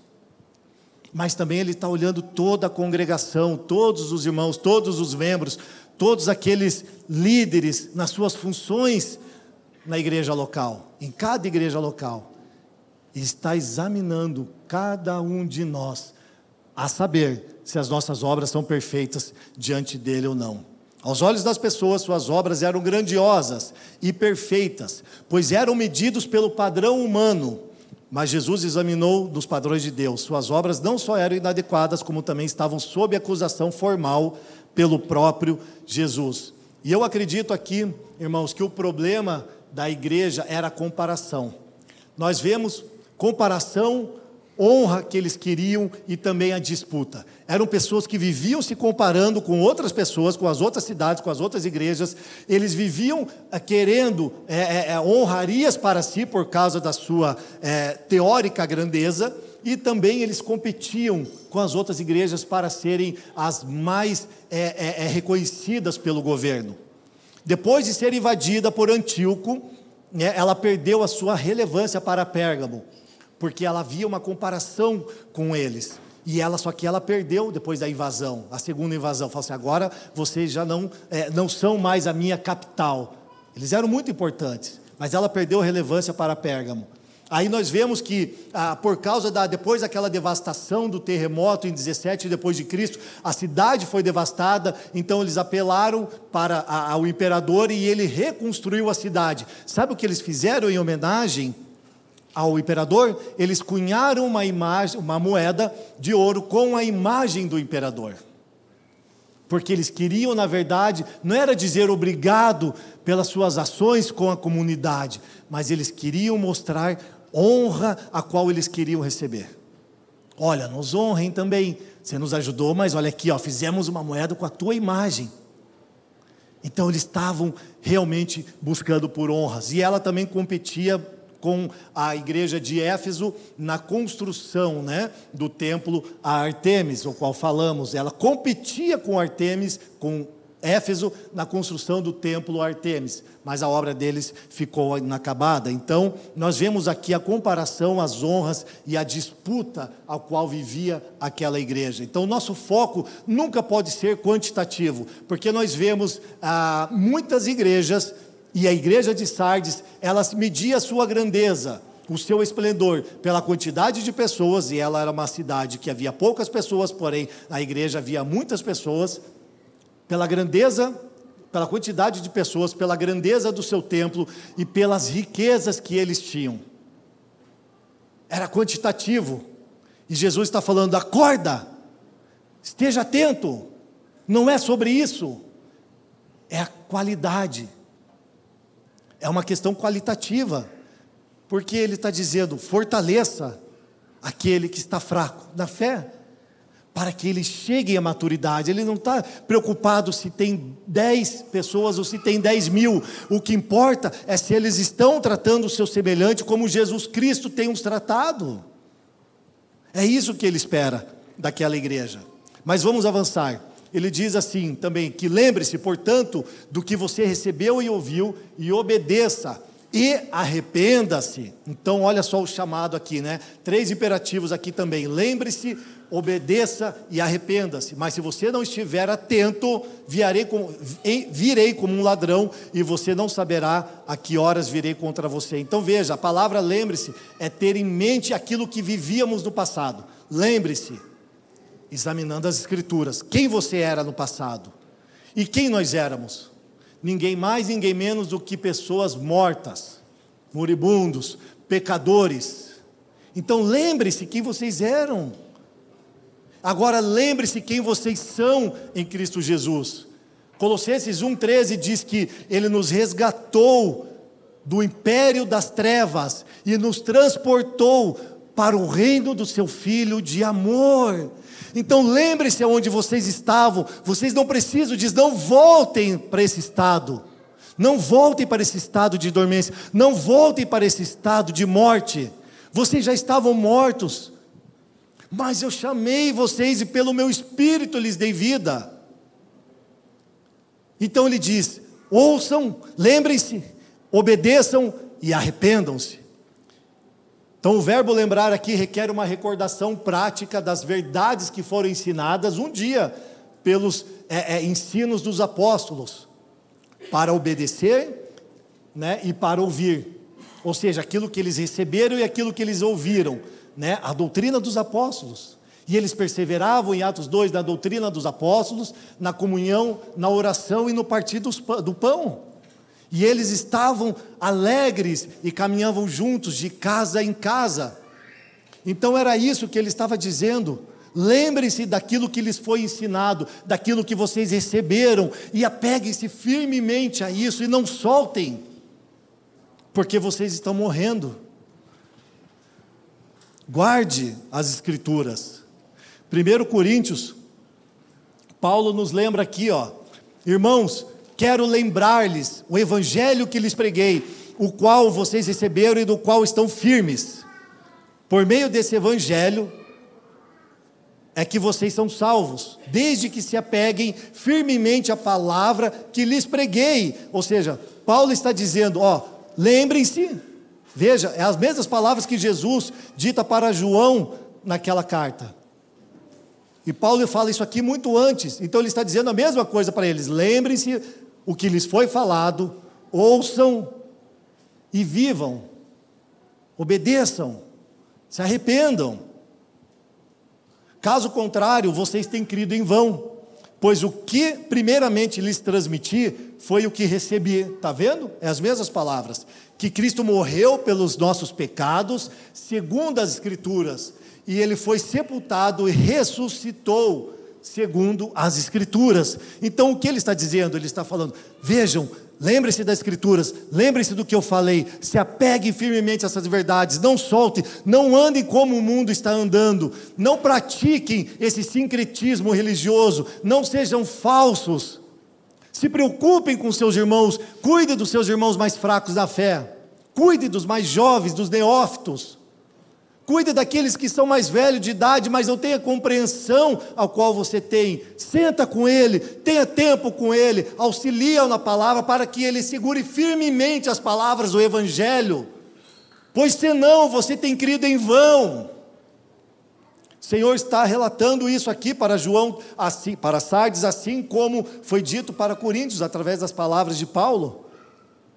Mas também ele está olhando toda a congregação, todos os irmãos, todos os membros, todos aqueles líderes nas suas funções na igreja local, em cada igreja local. E está examinando cada um de nós, a saber se as nossas obras são perfeitas diante dele ou não. Aos olhos das pessoas, suas obras eram grandiosas e perfeitas, pois eram medidos pelo padrão humano. Mas Jesus examinou dos padrões de Deus. Suas obras não só eram inadequadas, como também estavam sob acusação formal pelo próprio Jesus. E eu acredito aqui, irmãos, que o problema da igreja era a comparação. Nós vemos comparação honra que eles queriam e também a disputa. Eram pessoas que viviam se comparando com outras pessoas, com as outras cidades, com as outras igrejas. Eles viviam é, querendo é, é, honrarias para si por causa da sua é, teórica grandeza. E também eles competiam com as outras igrejas para serem as mais reconhecidas pelo governo. Depois de ser invadida por Antíoco, né, ela perdeu a sua relevância para Pérgamo porque ela havia uma comparação com eles. E ela, só que ela perdeu depois da invasão, a segunda invasão. Falou assim: agora vocês já não, é, não são mais a minha capital. Eles eram muito importantes, mas ela perdeu relevância para Pérgamo. Aí nós vemos que, ah, por causa da, depois daquela devastação do terremoto em 17 depois de Cristo, a cidade foi devastada, então eles apelaram para a, ao imperador e ele reconstruiu a cidade. Sabe o que eles fizeram em homenagem? Ao imperador, eles cunharam uma imagem, uma moeda de ouro com a imagem do imperador. Porque eles queriam, na verdade, não era dizer obrigado pelas suas ações com a comunidade, mas eles queriam mostrar honra a qual eles queriam receber. Olha, nos honrem também. Você nos ajudou, mas olha aqui, ó, fizemos uma moeda com a tua imagem. Então eles estavam realmente buscando por honras. E ela também competia com a igreja de Éfeso na construção né, do templo a Artemis, o qual falamos. Ela competia com Artemis, com Éfeso, na construção do templo Artemis, mas a obra deles ficou inacabada. Então, nós vemos aqui a comparação, as honras e a disputa ao qual vivia aquela igreja. Então, nosso foco nunca pode ser quantitativo, porque nós vemos ah, muitas igrejas e a igreja de Sardes, ela media a sua grandeza, o seu esplendor, pela quantidade de pessoas, e ela era uma cidade que havia poucas pessoas, porém na igreja havia muitas pessoas, pela grandeza, pela quantidade de pessoas, pela grandeza do seu templo e pelas riquezas que eles tinham. Era quantitativo. E Jesus está falando: acorda, esteja atento. Não é sobre isso, é a qualidade é uma questão qualitativa, porque ele está dizendo: fortaleça aquele que está fraco na fé, para que ele chegue à maturidade. Ele não está preocupado se tem 10 pessoas ou se tem 10 mil. O que importa é se eles estão tratando o seu semelhante como Jesus Cristo tem os tratado. É isso que ele espera daquela igreja. Mas vamos avançar ele diz assim também: que lembre-se, portanto, do que você recebeu e ouviu, e obedeça, e arrependa-se. Então, olha só o chamado aqui, né? Três imperativos aqui também: lembre-se, obedeça e arrependa-se. Mas se você não estiver atento, como, virei como um ladrão, e você não saberá a que horas virei contra você. Então, veja, a palavra lembre-se é ter em mente aquilo que vivíamos no passado. Lembre-se examinando as Escrituras, quem você era no passado e quem nós éramos. Ninguém mais, ninguém menos do que pessoas mortas, moribundos, pecadores. Então lembre-se quem vocês eram. Agora lembre-se quem vocês são em Cristo Jesus. Colossenses 1,13 diz que Ele nos resgatou do império das trevas e nos transportou para o reino do Seu Filho de amor. Então lembre-se aonde vocês estavam, vocês não precisam dizer, não voltem para esse estado, não voltem para esse estado de dormência, não voltem para esse estado de morte, Vocês já estavam mortos, mas eu chamei vocês e pelo meu espírito lhes dei vida. Então ele diz: ouçam, lembrem-se, obedeçam e arrependam-se. Então, o verbo lembrar aqui requer uma recordação prática das verdades que foram ensinadas um dia pelos é, é, ensinos dos apóstolos, para obedecer né, e para ouvir. Ou seja, aquilo que eles receberam e aquilo que eles ouviram, né, a doutrina dos apóstolos. E eles perseveravam em Atos 2 na doutrina dos apóstolos, na comunhão, na oração e no partir do pão. E eles estavam alegres e caminhavam juntos de casa em casa. Então era isso que ele estava dizendo. Lembre-se daquilo que lhes foi ensinado, daquilo que vocês receberam, e apeguem-se firmemente a isso e não soltem, porque vocês estão morrendo. Guarde as Escrituras. 1 Coríntios, Paulo nos lembra aqui, ó, irmãos, quero lembrar-lhes o evangelho que lhes preguei, o qual vocês receberam e do qual estão firmes. Por meio desse evangelho é que vocês são salvos, desde que se apeguem firmemente à palavra que lhes preguei. Ou seja, Paulo está dizendo, ó, lembrem-se, veja, é as mesmas palavras que Jesus dita para João naquela carta. E Paulo fala isso aqui muito antes, então ele está dizendo a mesma coisa para eles: lembrem-se o que lhes foi falado, ouçam e vivam, obedeçam, se arrependam. Caso contrário, vocês têm crido em vão, pois o que primeiramente lhes transmiti foi o que recebi. Está vendo? É as mesmas palavras. Que Cristo morreu pelos nossos pecados, segundo as Escrituras, e ele foi sepultado e ressuscitou segundo as Escrituras. Então, o que ele está dizendo? Ele está falando: vejam, lembre-se das Escrituras, lembre-se do que eu falei, se apegue firmemente a essas verdades, não solte, não andem como o mundo está andando, não pratiquem esse sincretismo religioso, não sejam falsos. Se preocupem com seus irmãos, cuide dos seus irmãos mais fracos da fé, cuide dos mais jovens, dos neófitos. Cuide daqueles que são mais velhos de idade, mas não tem a compreensão ao qual você tem. Senta com ele, tenha tempo com ele, auxilia-o na palavra para que ele segure firmemente as palavras do Evangelho. Pois senão você tem crido em vão. O Senhor está relatando isso aqui para João, assim, para Sardes, assim como foi dito para Coríntios, através das palavras de Paulo.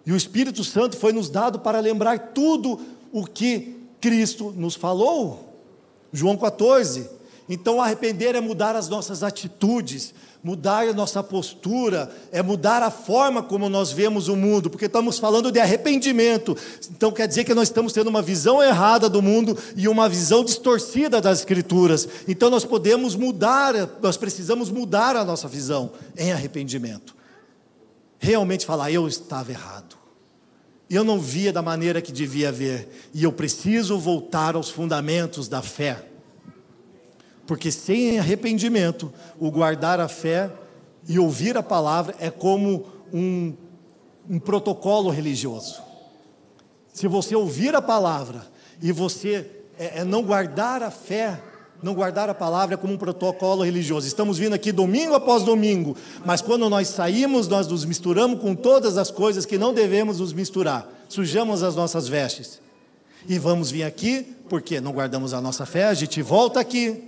E o Espírito Santo foi nos dado para lembrar tudo o que Cristo nos falou. João 14. Então, arrepender é mudar as nossas atitudes, mudar a nossa postura, é mudar a forma como nós vemos o mundo, porque estamos falando de arrependimento. Então, quer dizer que nós estamos tendo uma visão errada do mundo e uma visão distorcida das Escrituras. Então, nós podemos mudar, nós precisamos mudar a nossa visão em arrependimento. Realmente falar, eu estava errado eu não via da maneira que devia ver, e eu preciso voltar aos fundamentos da fé. Porque sem arrependimento, o guardar a fé e ouvir a palavra é como um, um protocolo religioso. Se você ouvir a palavra e você é, é não guardar a fé, não guardar a palavra como um protocolo religioso. Estamos vindo aqui domingo após domingo, mas quando nós saímos, nós nos misturamos com todas as coisas que não devemos nos misturar. Sujamos as nossas vestes. E vamos vir aqui, porque não guardamos a nossa fé, a gente volta aqui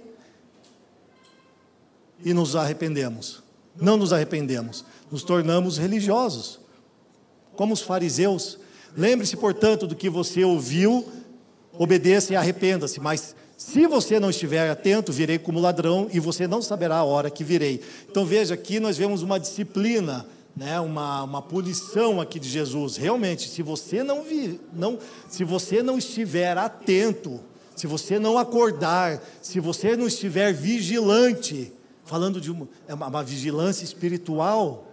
e nos arrependemos. Não nos arrependemos, nos tornamos religiosos, como os fariseus. Lembre-se, portanto, do que você ouviu, obedeça e arrependa-se, mas se você não estiver atento, virei como ladrão e você não saberá a hora que virei. Então veja, aqui nós vemos uma disciplina, né, uma, uma punição aqui de Jesus. Realmente, se você não, vi, não, se você não estiver atento, se você não acordar, se você não estiver vigilante, falando de uma, é uma, uma vigilância espiritual,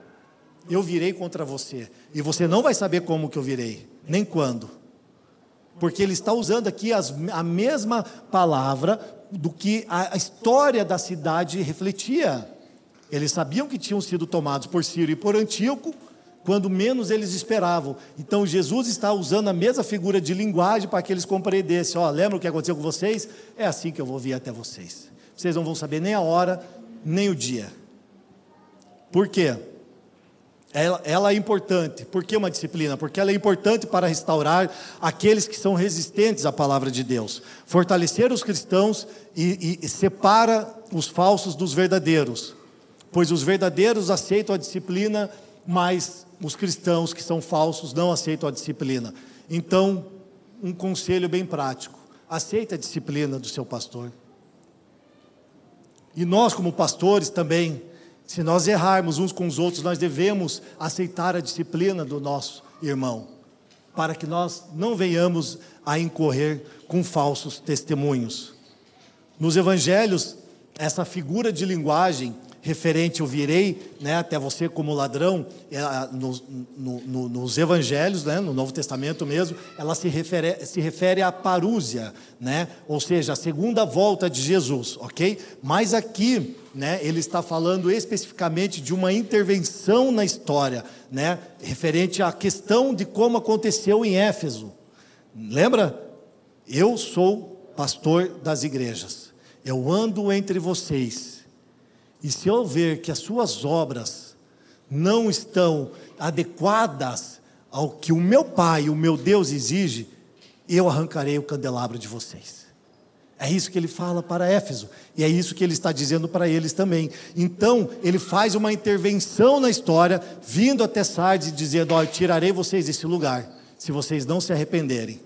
eu virei contra você. E você não vai saber como que eu virei, nem quando porque ele está usando aqui as, a mesma palavra do que a, a história da cidade refletia. Eles sabiam que tinham sido tomados por Ciro e por Antíoco, quando menos eles esperavam. Então Jesus está usando a mesma figura de linguagem para que eles compreendessem. Ó, lembra o que aconteceu com vocês? É assim que eu vou vir até vocês. Vocês não vão saber nem a hora, nem o dia. Por quê? Ela, ela, é importante. Por que uma disciplina? Porque ela é importante para restaurar aqueles que são resistentes à palavra de Deus, fortalecer os cristãos e, e, e separa os falsos dos verdadeiros, pois os verdadeiros aceitam a disciplina, mas os cristãos que são falsos não aceitam a disciplina. Então, um conselho bem prático: aceite a disciplina do seu pastor. E nós, como pastores, também se nós errarmos uns com os outros, nós devemos aceitar a disciplina do nosso irmão, para que nós não venhamos a incorrer com falsos testemunhos. Nos evangelhos, essa figura de linguagem referente eu virei né, até você como ladrão, é, no, no, no, nos evangelhos, né, no Novo Testamento mesmo, ela se refere, se refere à parúzia, né, ou seja, a segunda volta de Jesus, ok? Mas aqui, né, ele está falando especificamente de uma intervenção na história, né, referente à questão de como aconteceu em Éfeso. Lembra? Eu sou pastor das igrejas, eu ando entre vocês e se eu ver que as suas obras não estão adequadas ao que o meu Pai, o meu Deus exige, eu arrancarei o candelabro de vocês. É isso que ele fala para Éfeso, e é isso que ele está dizendo para eles também. Então, ele faz uma intervenção na história, vindo até Sardes e dizendo: Ó, tirarei vocês desse lugar, se vocês não se arrependerem.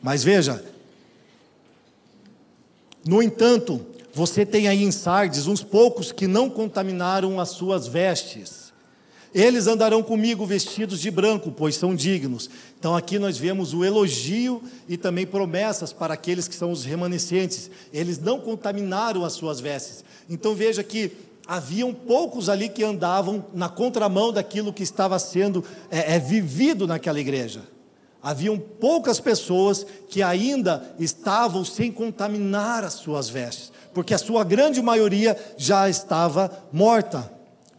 Mas veja, no entanto, você tem aí em Sardes uns poucos que não contaminaram as suas vestes. Eles andarão comigo vestidos de branco, pois são dignos. Então aqui nós vemos o elogio e também promessas para aqueles que são os remanescentes. Eles não contaminaram as suas vestes. Então veja que haviam poucos ali que andavam na contramão daquilo que estava sendo é, é, vivido naquela igreja. Haviam poucas pessoas que ainda estavam sem contaminar as suas vestes porque a sua grande maioria já estava morta.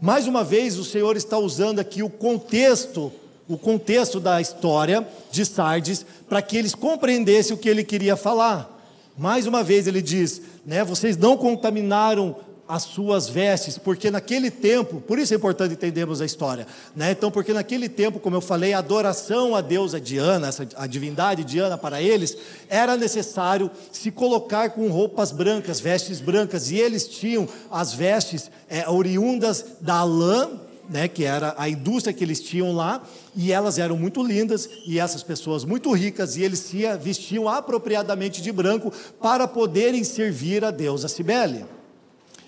Mais uma vez, o Senhor está usando aqui o contexto, o contexto da história de Sardes, para que eles compreendessem o que ele queria falar. Mais uma vez ele diz, né, vocês não contaminaram as suas vestes, porque naquele tempo, por isso é importante entendermos a história, né? Então, porque naquele tempo, como eu falei, a adoração a deusa Diana, essa, a divindade Diana para eles, era necessário se colocar com roupas brancas, vestes brancas, e eles tinham as vestes é, oriundas da lã, né, que era a indústria que eles tinham lá, e elas eram muito lindas, e essas pessoas muito ricas, e eles se vestiam apropriadamente de branco para poderem servir a deusa Cibele.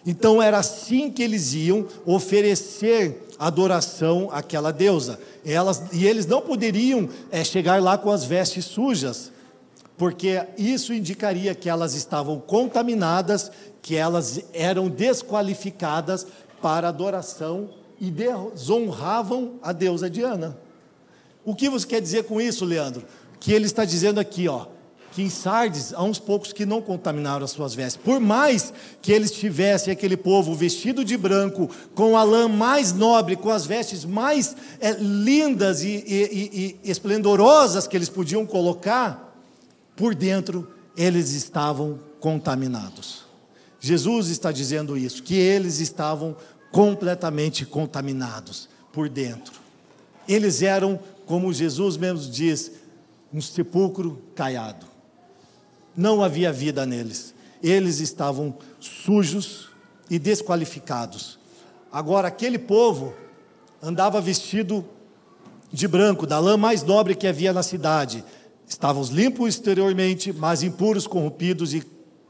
Então era assim que eles iam oferecer adoração àquela deusa. Elas, e eles não poderiam é, chegar lá com as vestes sujas, porque isso indicaria que elas estavam contaminadas, que elas eram desqualificadas para adoração e desonravam a deusa Diana. O que você quer dizer com isso, Leandro? Que ele está dizendo aqui, ó, que em Sardes há uns poucos que não contaminaram as suas vestes. Por mais que eles tivessem aquele povo vestido de branco, com a lã mais nobre, com as vestes mais é, lindas e, e, e esplendorosas que eles podiam colocar, por dentro eles estavam contaminados. Jesus está dizendo isso, que eles estavam completamente contaminados por dentro. Eles eram, como Jesus mesmo diz, um sepulcro caiado não havia vida neles. Eles estavam sujos e desqualificados. Agora, aquele povo andava vestido de branco, da lã mais nobre que havia na cidade. Estavam limpos exteriormente, mas impuros, corrompidos e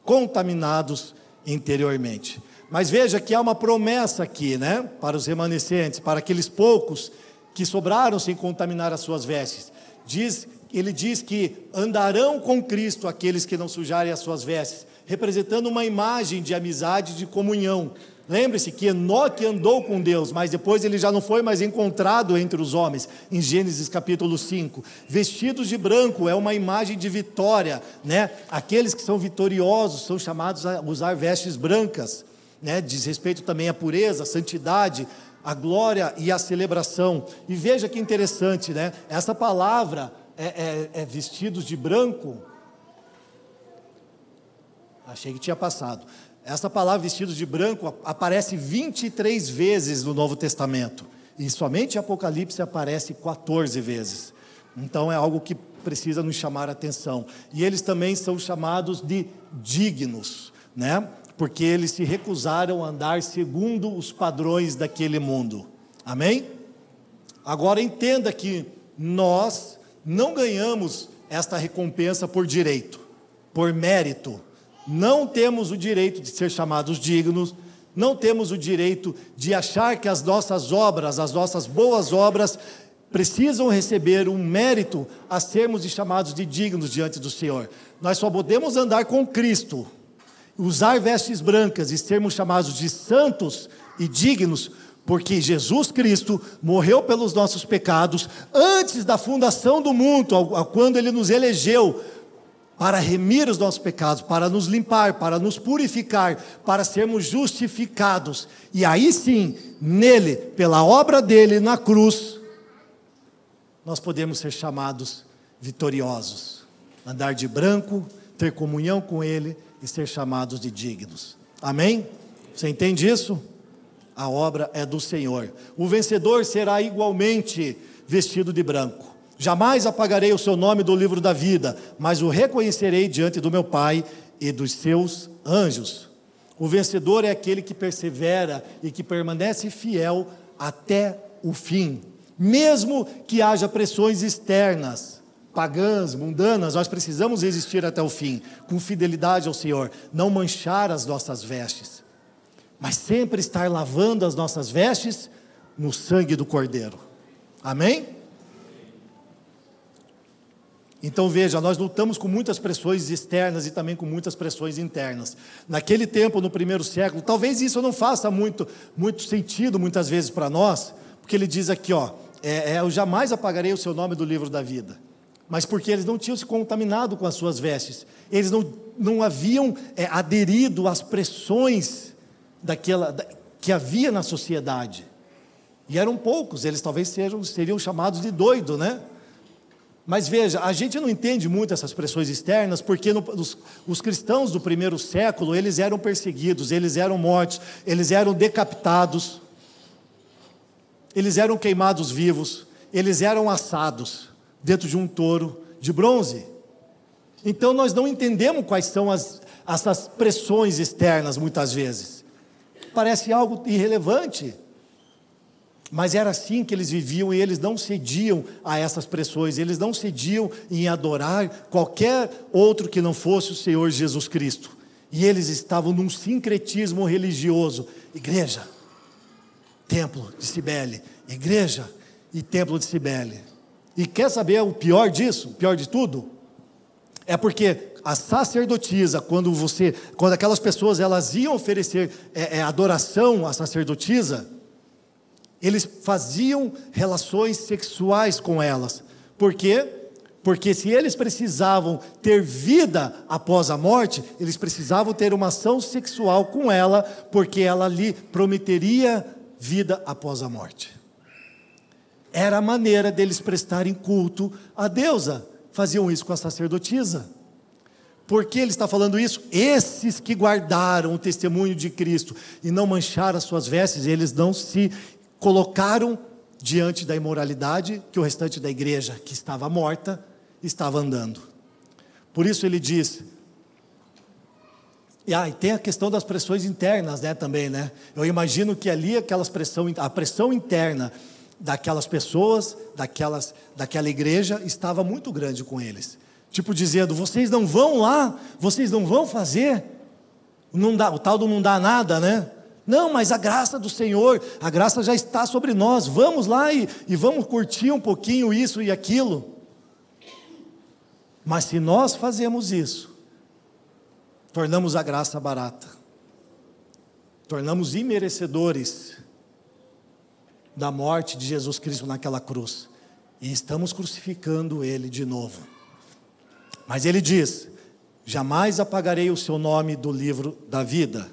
contaminados interiormente. Mas veja que há uma promessa aqui, né, para os remanescentes, para aqueles poucos que sobraram sem contaminar as suas vestes. Diz ele diz que andarão com Cristo aqueles que não sujarem as suas vestes, representando uma imagem de amizade, de comunhão. Lembre-se que Enoque andou com Deus, mas depois ele já não foi mais encontrado entre os homens, em Gênesis capítulo 5. Vestidos de branco é uma imagem de vitória, né? Aqueles que são vitoriosos são chamados a usar vestes brancas, né? Diz respeito também à pureza, à santidade, a glória e a celebração. E veja que interessante, né? Essa palavra é, é, é vestidos de branco. Achei que tinha passado. Essa palavra vestidos de branco aparece 23 vezes no Novo Testamento. E somente Apocalipse aparece 14 vezes. Então é algo que precisa nos chamar a atenção. E eles também são chamados de dignos, né? Porque eles se recusaram a andar segundo os padrões daquele mundo. Amém? Agora entenda que nós não ganhamos esta recompensa por direito, por mérito. Não temos o direito de ser chamados dignos, não temos o direito de achar que as nossas obras, as nossas boas obras, precisam receber um mérito a sermos chamados de dignos diante do Senhor. Nós só podemos andar com Cristo, usar vestes brancas e sermos chamados de santos e dignos, porque Jesus Cristo morreu pelos nossos pecados antes da fundação do mundo, quando Ele nos elegeu para remir os nossos pecados, para nos limpar, para nos purificar, para sermos justificados. E aí sim, nele, pela obra dele na cruz, nós podemos ser chamados vitoriosos, andar de branco, ter comunhão com Ele e ser chamados de dignos. Amém? Você entende isso? A obra é do Senhor. O vencedor será igualmente vestido de branco. Jamais apagarei o seu nome do livro da vida, mas o reconhecerei diante do meu Pai e dos seus anjos. O vencedor é aquele que persevera e que permanece fiel até o fim. Mesmo que haja pressões externas, pagãs, mundanas, nós precisamos resistir até o fim, com fidelidade ao Senhor, não manchar as nossas vestes, mas sempre estar lavando as nossas vestes no sangue do Cordeiro. Amém? Então veja, nós lutamos com muitas pressões externas e também com muitas pressões internas. Naquele tempo, no primeiro século, talvez isso não faça muito, muito sentido muitas vezes para nós, porque ele diz aqui, ó, é, é, eu jamais apagarei o seu nome do livro da vida. Mas porque eles não tinham se contaminado com as suas vestes, eles não, não haviam é, aderido às pressões daquela, da, que havia na sociedade. E eram poucos, eles talvez sejam, seriam chamados de doido, né? Mas veja, a gente não entende muito essas pressões externas, porque no, os, os, cristãos do primeiro século, eles eram perseguidos, eles eram mortos, eles eram decapitados eles eram queimados vivos, eles eram assados dentro de um touro de bronze. Então nós não entendemos quais são as, essas pressões externas muitas vezes. Parece algo irrelevante. Mas era assim que eles viviam e eles não cediam a essas pressões, eles não cediam em adorar qualquer outro que não fosse o Senhor Jesus Cristo. E eles estavam num sincretismo religioso. Igreja, templo de Cibele, igreja e templo de Cibele. E quer saber o pior disso? O pior de tudo? É porque a sacerdotisa, quando você, quando aquelas pessoas elas iam oferecer é, é, adoração à sacerdotisa, eles faziam relações sexuais com elas. Por quê? Porque se eles precisavam ter vida após a morte, eles precisavam ter uma ação sexual com ela, porque ela lhe prometeria vida após a morte. Era a maneira deles prestarem culto à deusa. Faziam isso com a sacerdotisa. Por que ele está falando isso? Esses que guardaram o testemunho de Cristo e não mancharam as suas vestes, eles não se colocaram diante da imoralidade que o restante da igreja, que estava morta, estava andando. Por isso ele diz: e, ah, e tem a questão das pressões internas, né, também, né? Eu imagino que ali aquelas pressão, a pressão interna daquelas pessoas, daquelas, daquela igreja estava muito grande com eles. Tipo dizendo: "Vocês não vão lá, vocês não vão fazer". Não dá, o tal do não dá nada, né? Não, mas a graça do Senhor, a graça já está sobre nós. Vamos lá e, e vamos curtir um pouquinho isso e aquilo. Mas se nós fazemos isso, tornamos a graça barata, tornamos imerecedores da morte de Jesus Cristo naquela cruz, e estamos crucificando Ele de novo. Mas Ele diz: jamais apagarei o seu nome do livro da vida,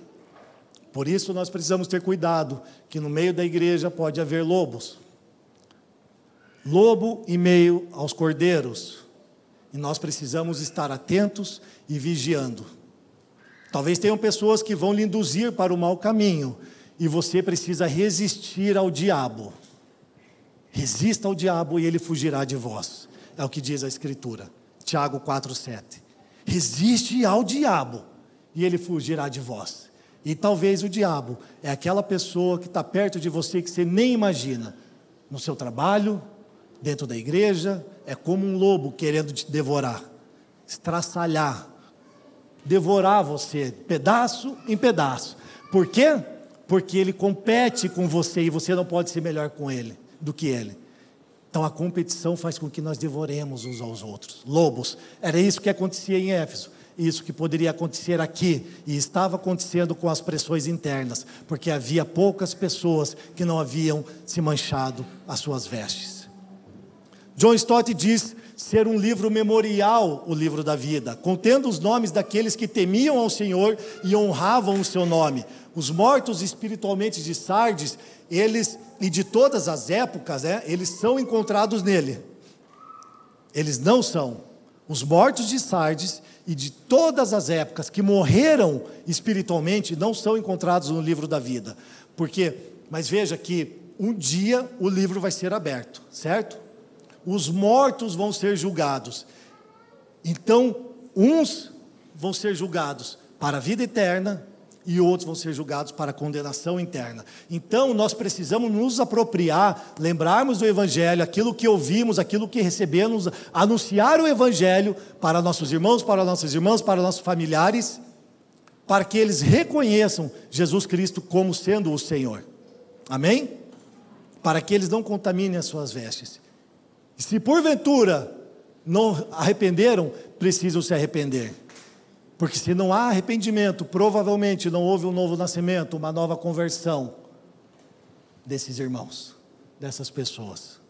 Por isso nós precisamos ter cuidado que no meio da igreja pode haver lobos. Lobo em meio aos cordeiros. E nós precisamos estar atentos e vigiando. Talvez tenham pessoas que vão lhe induzir para o mau caminho, e você precisa resistir ao diabo. Resista ao diabo e ele fugirá de vós. É o que diz a Escritura. Tiago 4,7. Resiste ao diabo e ele fugirá de vós. E talvez o diabo é aquela pessoa que está perto de você que você nem imagina. No seu trabalho, dentro da igreja, é como um lobo querendo te devorar, estraçalhar, devorar você, pedaço em pedaço. Por quê? Porque ele compete com você e você não pode ser melhor com ele do que ele. Então a competição faz com que nós devoremos uns aos outros. Lobos, era isso que acontecia em Éfeso, isso que poderia acontecer aqui, e estava acontecendo com as pressões internas, porque havia poucas pessoas que não haviam se manchado as suas vestes. John Stott diz ser um livro memorial, o livro da vida, contendo os nomes daqueles que temiam ao Senhor e honravam o seu nome. Os mortos espiritualmente de Sardes, eles e de todas as épocas, é, eles são encontrados nele. Eles não são. Os mortos de Sardes e de todas as épocas que morreram espiritualmente não são encontrados no livro da vida. Porque, mas veja que um dia o livro vai ser aberto, certo? os mortos vão ser julgados. Então, uns vão ser julgados para a vida eterna e outros vão ser julgados para condenação interna. Então, nós precisamos nos apropriar, lembrarmos do Evangelho, aquilo que ouvimos, aquilo que recebemos, anunciar o Evangelho para nossos irmãos, para nossas irmãs, para nossos familiares, para que eles reconheçam Jesus Cristo como sendo o Senhor. Amém? Para que eles não contaminem as suas vestes. E se porventura não arrependeram, precisam se arrepender. Porque se não há arrependimento, provavelmente não houve um novo nascimento, uma nova conversão desses irmãos, dessas pessoas.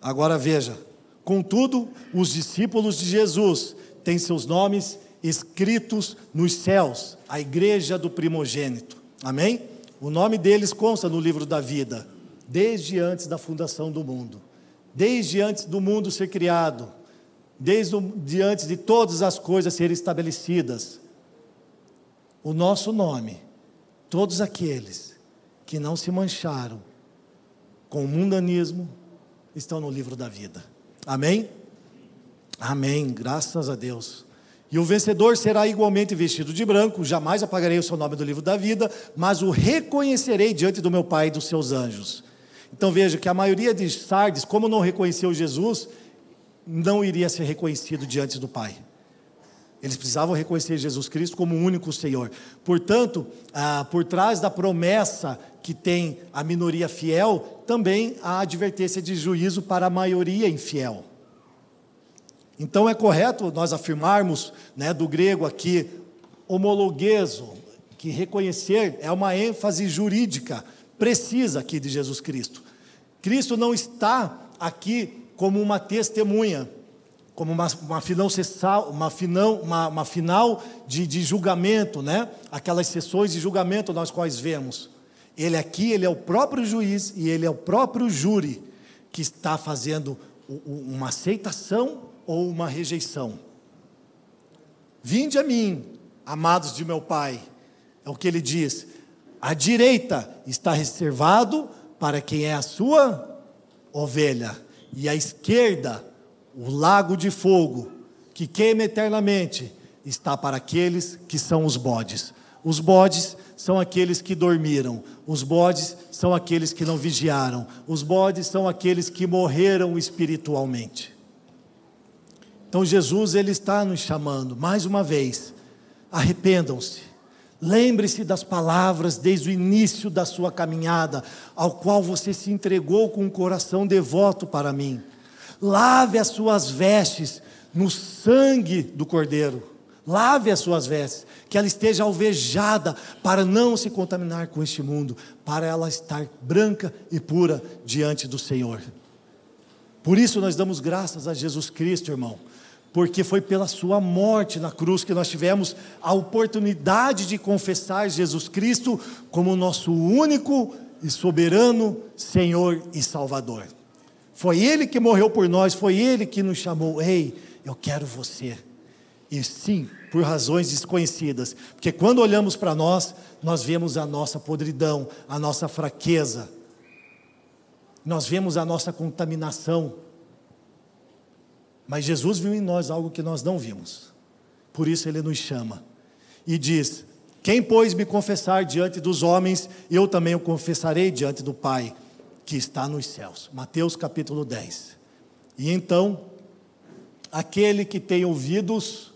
Agora veja, contudo, os discípulos de Jesus têm seus nomes escritos nos céus, a igreja do primogênito. Amém? O nome deles consta no livro da vida, desde antes da fundação do mundo desde antes do mundo ser criado, desde de antes de todas as coisas serem estabelecidas. O nosso nome, todos aqueles que não se mancharam com o mundanismo, estão no livro da vida. Amém? Amém, graças a Deus. E o vencedor será igualmente vestido de branco, jamais apagarei o seu nome do livro da vida, mas o reconhecerei diante do meu Pai e dos seus anjos. Então veja que a maioria de Sardes, como não reconheceu Jesus, não iria ser reconhecido diante do Pai. Eles precisavam reconhecer Jesus Cristo como o único Senhor. Portanto, ah, por trás da promessa que tem a minoria fiel, também há advertência de juízo para a maioria infiel. Então é correto nós afirmarmos, né, do grego aqui, homologueso, que reconhecer é uma ênfase jurídica precisa aqui de Jesus Cristo. Cristo não está aqui como uma testemunha, como uma, uma final, uma final, uma, uma final de, de julgamento, né? aquelas sessões de julgamento nas quais vemos. Ele aqui, ele é o próprio juiz e ele é o próprio júri que está fazendo uma aceitação ou uma rejeição. Vinde a mim, amados de meu Pai, é o que ele diz. A direita está reservado para quem é a sua ovelha, e a esquerda, o lago de fogo, que queima eternamente, está para aqueles que são os bodes. Os bodes são aqueles que dormiram, os bodes são aqueles que não vigiaram, os bodes são aqueles que morreram espiritualmente. Então Jesus ele está nos chamando mais uma vez. Arrependam-se Lembre-se das palavras desde o início da sua caminhada, ao qual você se entregou com um coração devoto para mim. Lave as suas vestes no sangue do Cordeiro. Lave as suas vestes, que ela esteja alvejada para não se contaminar com este mundo, para ela estar branca e pura diante do Senhor. Por isso nós damos graças a Jesus Cristo, irmão, porque foi pela sua morte na cruz que nós tivemos a oportunidade de confessar Jesus Cristo como nosso único e soberano Senhor e Salvador. Foi Ele que morreu por nós, foi Ele que nos chamou. Ei, eu quero você. E sim, por razões desconhecidas, porque quando olhamos para nós, nós vemos a nossa podridão, a nossa fraqueza, nós vemos a nossa contaminação. Mas Jesus viu em nós algo que nós não vimos. Por isso ele nos chama e diz: Quem, pois, me confessar diante dos homens, eu também o confessarei diante do Pai, que está nos céus. Mateus capítulo 10. E então, aquele que tem ouvidos,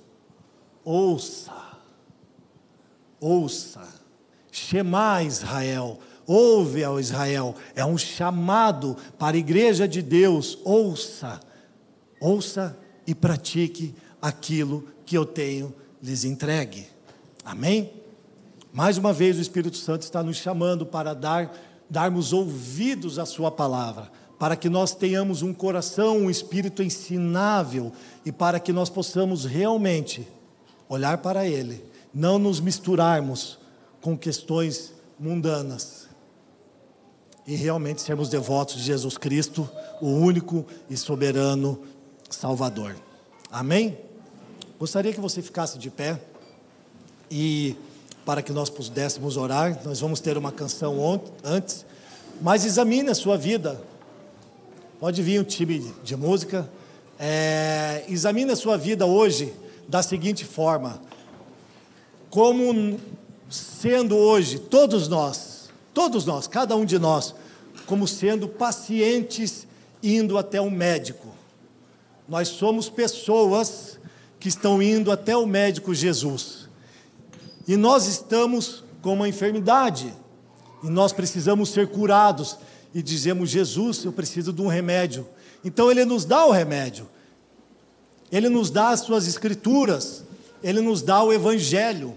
ouça. Ouça. Shema Israel. Ouve ao Israel. É um chamado para a igreja de Deus. Ouça. Ouça e pratique aquilo que eu tenho lhes entregue. Amém? Mais uma vez o Espírito Santo está nos chamando para dar darmos ouvidos à sua palavra, para que nós tenhamos um coração, um espírito ensinável e para que nós possamos realmente olhar para ele, não nos misturarmos com questões mundanas e realmente sermos devotos de Jesus Cristo, o único e soberano Salvador. Amém? Gostaria que você ficasse de pé e para que nós pudéssemos orar, nós vamos ter uma canção antes, mas examine a sua vida. Pode vir um time de música. É, examine a sua vida hoje da seguinte forma: como sendo hoje, todos nós, todos nós, cada um de nós, como sendo pacientes indo até um médico. Nós somos pessoas que estão indo até o médico Jesus. E nós estamos com uma enfermidade. E nós precisamos ser curados. E dizemos: Jesus, eu preciso de um remédio. Então Ele nos dá o remédio. Ele nos dá as suas escrituras. Ele nos dá o Evangelho.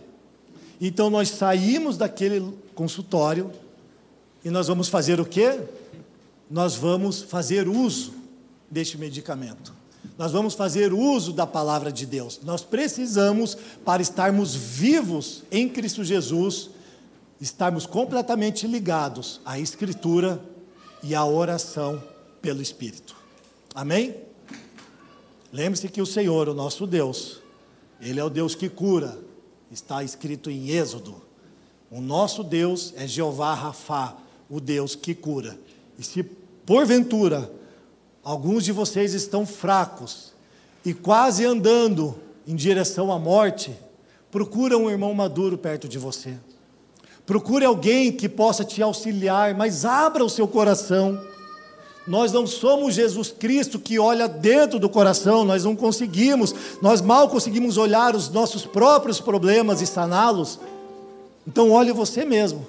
Então nós saímos daquele consultório e nós vamos fazer o quê? Nós vamos fazer uso deste medicamento. Nós vamos fazer uso da palavra de Deus. Nós precisamos, para estarmos vivos em Cristo Jesus, estarmos completamente ligados à Escritura e à oração pelo Espírito. Amém? Lembre-se que o Senhor, o nosso Deus, Ele é o Deus que cura, está escrito em Êxodo. O nosso Deus é Jeová Rafá, o Deus que cura. E se porventura alguns de vocês estão fracos e quase andando em direção à morte, procura um irmão maduro perto de você. Procure alguém que possa te auxiliar, mas abra o seu coração. Nós não somos Jesus Cristo que olha dentro do coração, nós não conseguimos, nós mal conseguimos olhar os nossos próprios problemas e saná-los. Então, olhe você mesmo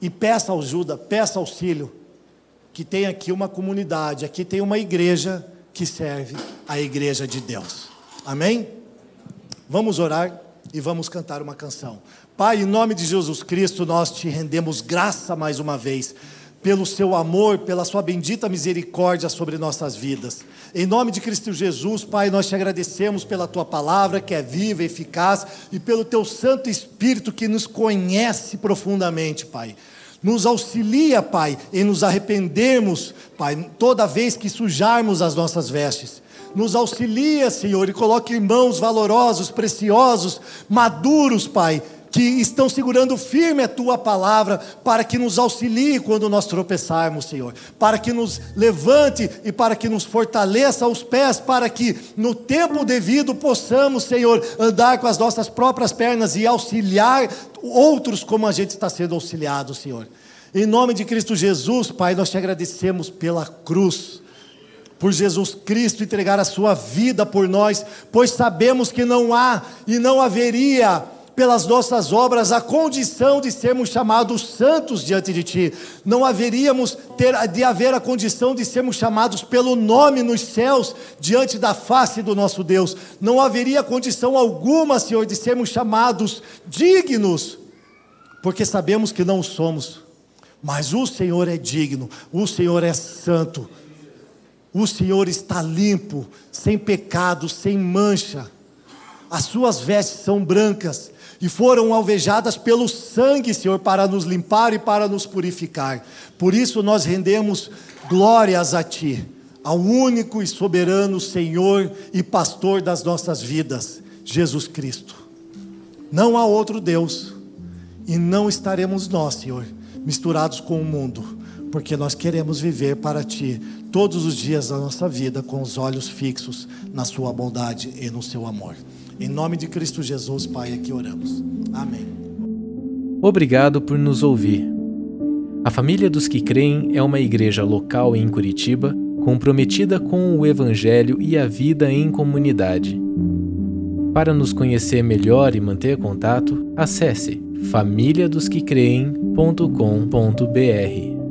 e peça ajuda, peça auxílio que tem aqui uma comunidade, aqui tem uma igreja que serve a igreja de Deus. Amém? Vamos orar e vamos cantar uma canção. Pai, em nome de Jesus Cristo, nós te rendemos graça mais uma vez pelo seu amor, pela sua bendita misericórdia sobre nossas vidas. Em nome de Cristo Jesus, Pai, nós te agradecemos pela tua palavra que é viva, eficaz e pelo teu Santo Espírito que nos conhece profundamente, Pai. Nos auxilia, Pai, em nos arrependermos, Pai, toda vez que sujarmos as nossas vestes. Nos auxilia, Senhor, e coloque irmãos valorosos, preciosos, maduros, Pai, que estão segurando firme a tua palavra, para que nos auxilie quando nós tropeçarmos, Senhor, para que nos levante e para que nos fortaleça os pés, para que no tempo devido possamos, Senhor, andar com as nossas próprias pernas e auxiliar outros como a gente está sendo auxiliado, Senhor. Em nome de Cristo Jesus, Pai, nós te agradecemos pela cruz por Jesus Cristo entregar a sua vida por nós, pois sabemos que não há e não haveria pelas nossas obras a condição de sermos chamados santos diante de Ti. Não haveríamos ter, de haver a condição de sermos chamados pelo nome nos céus diante da face do nosso Deus. Não haveria condição alguma, Senhor, de sermos chamados dignos, porque sabemos que não somos. Mas o Senhor é digno, o Senhor é santo. O Senhor está limpo, sem pecado, sem mancha. As suas vestes são brancas e foram alvejadas pelo sangue, Senhor, para nos limpar e para nos purificar. Por isso nós rendemos glórias a Ti, ao único e soberano Senhor e pastor das nossas vidas, Jesus Cristo. Não há outro Deus, e não estaremos nós, Senhor, misturados com o mundo, porque nós queremos viver para Ti todos os dias da nossa vida com os olhos fixos na Sua bondade e no Seu amor. Em nome de Cristo Jesus, Pai, aqui oramos. Amém. Obrigado por nos ouvir. A Família dos que Creem é uma igreja local em Curitiba comprometida com o Evangelho e a vida em comunidade. Para nos conhecer melhor e manter contato, acesse famíliadosquecreem.com.br.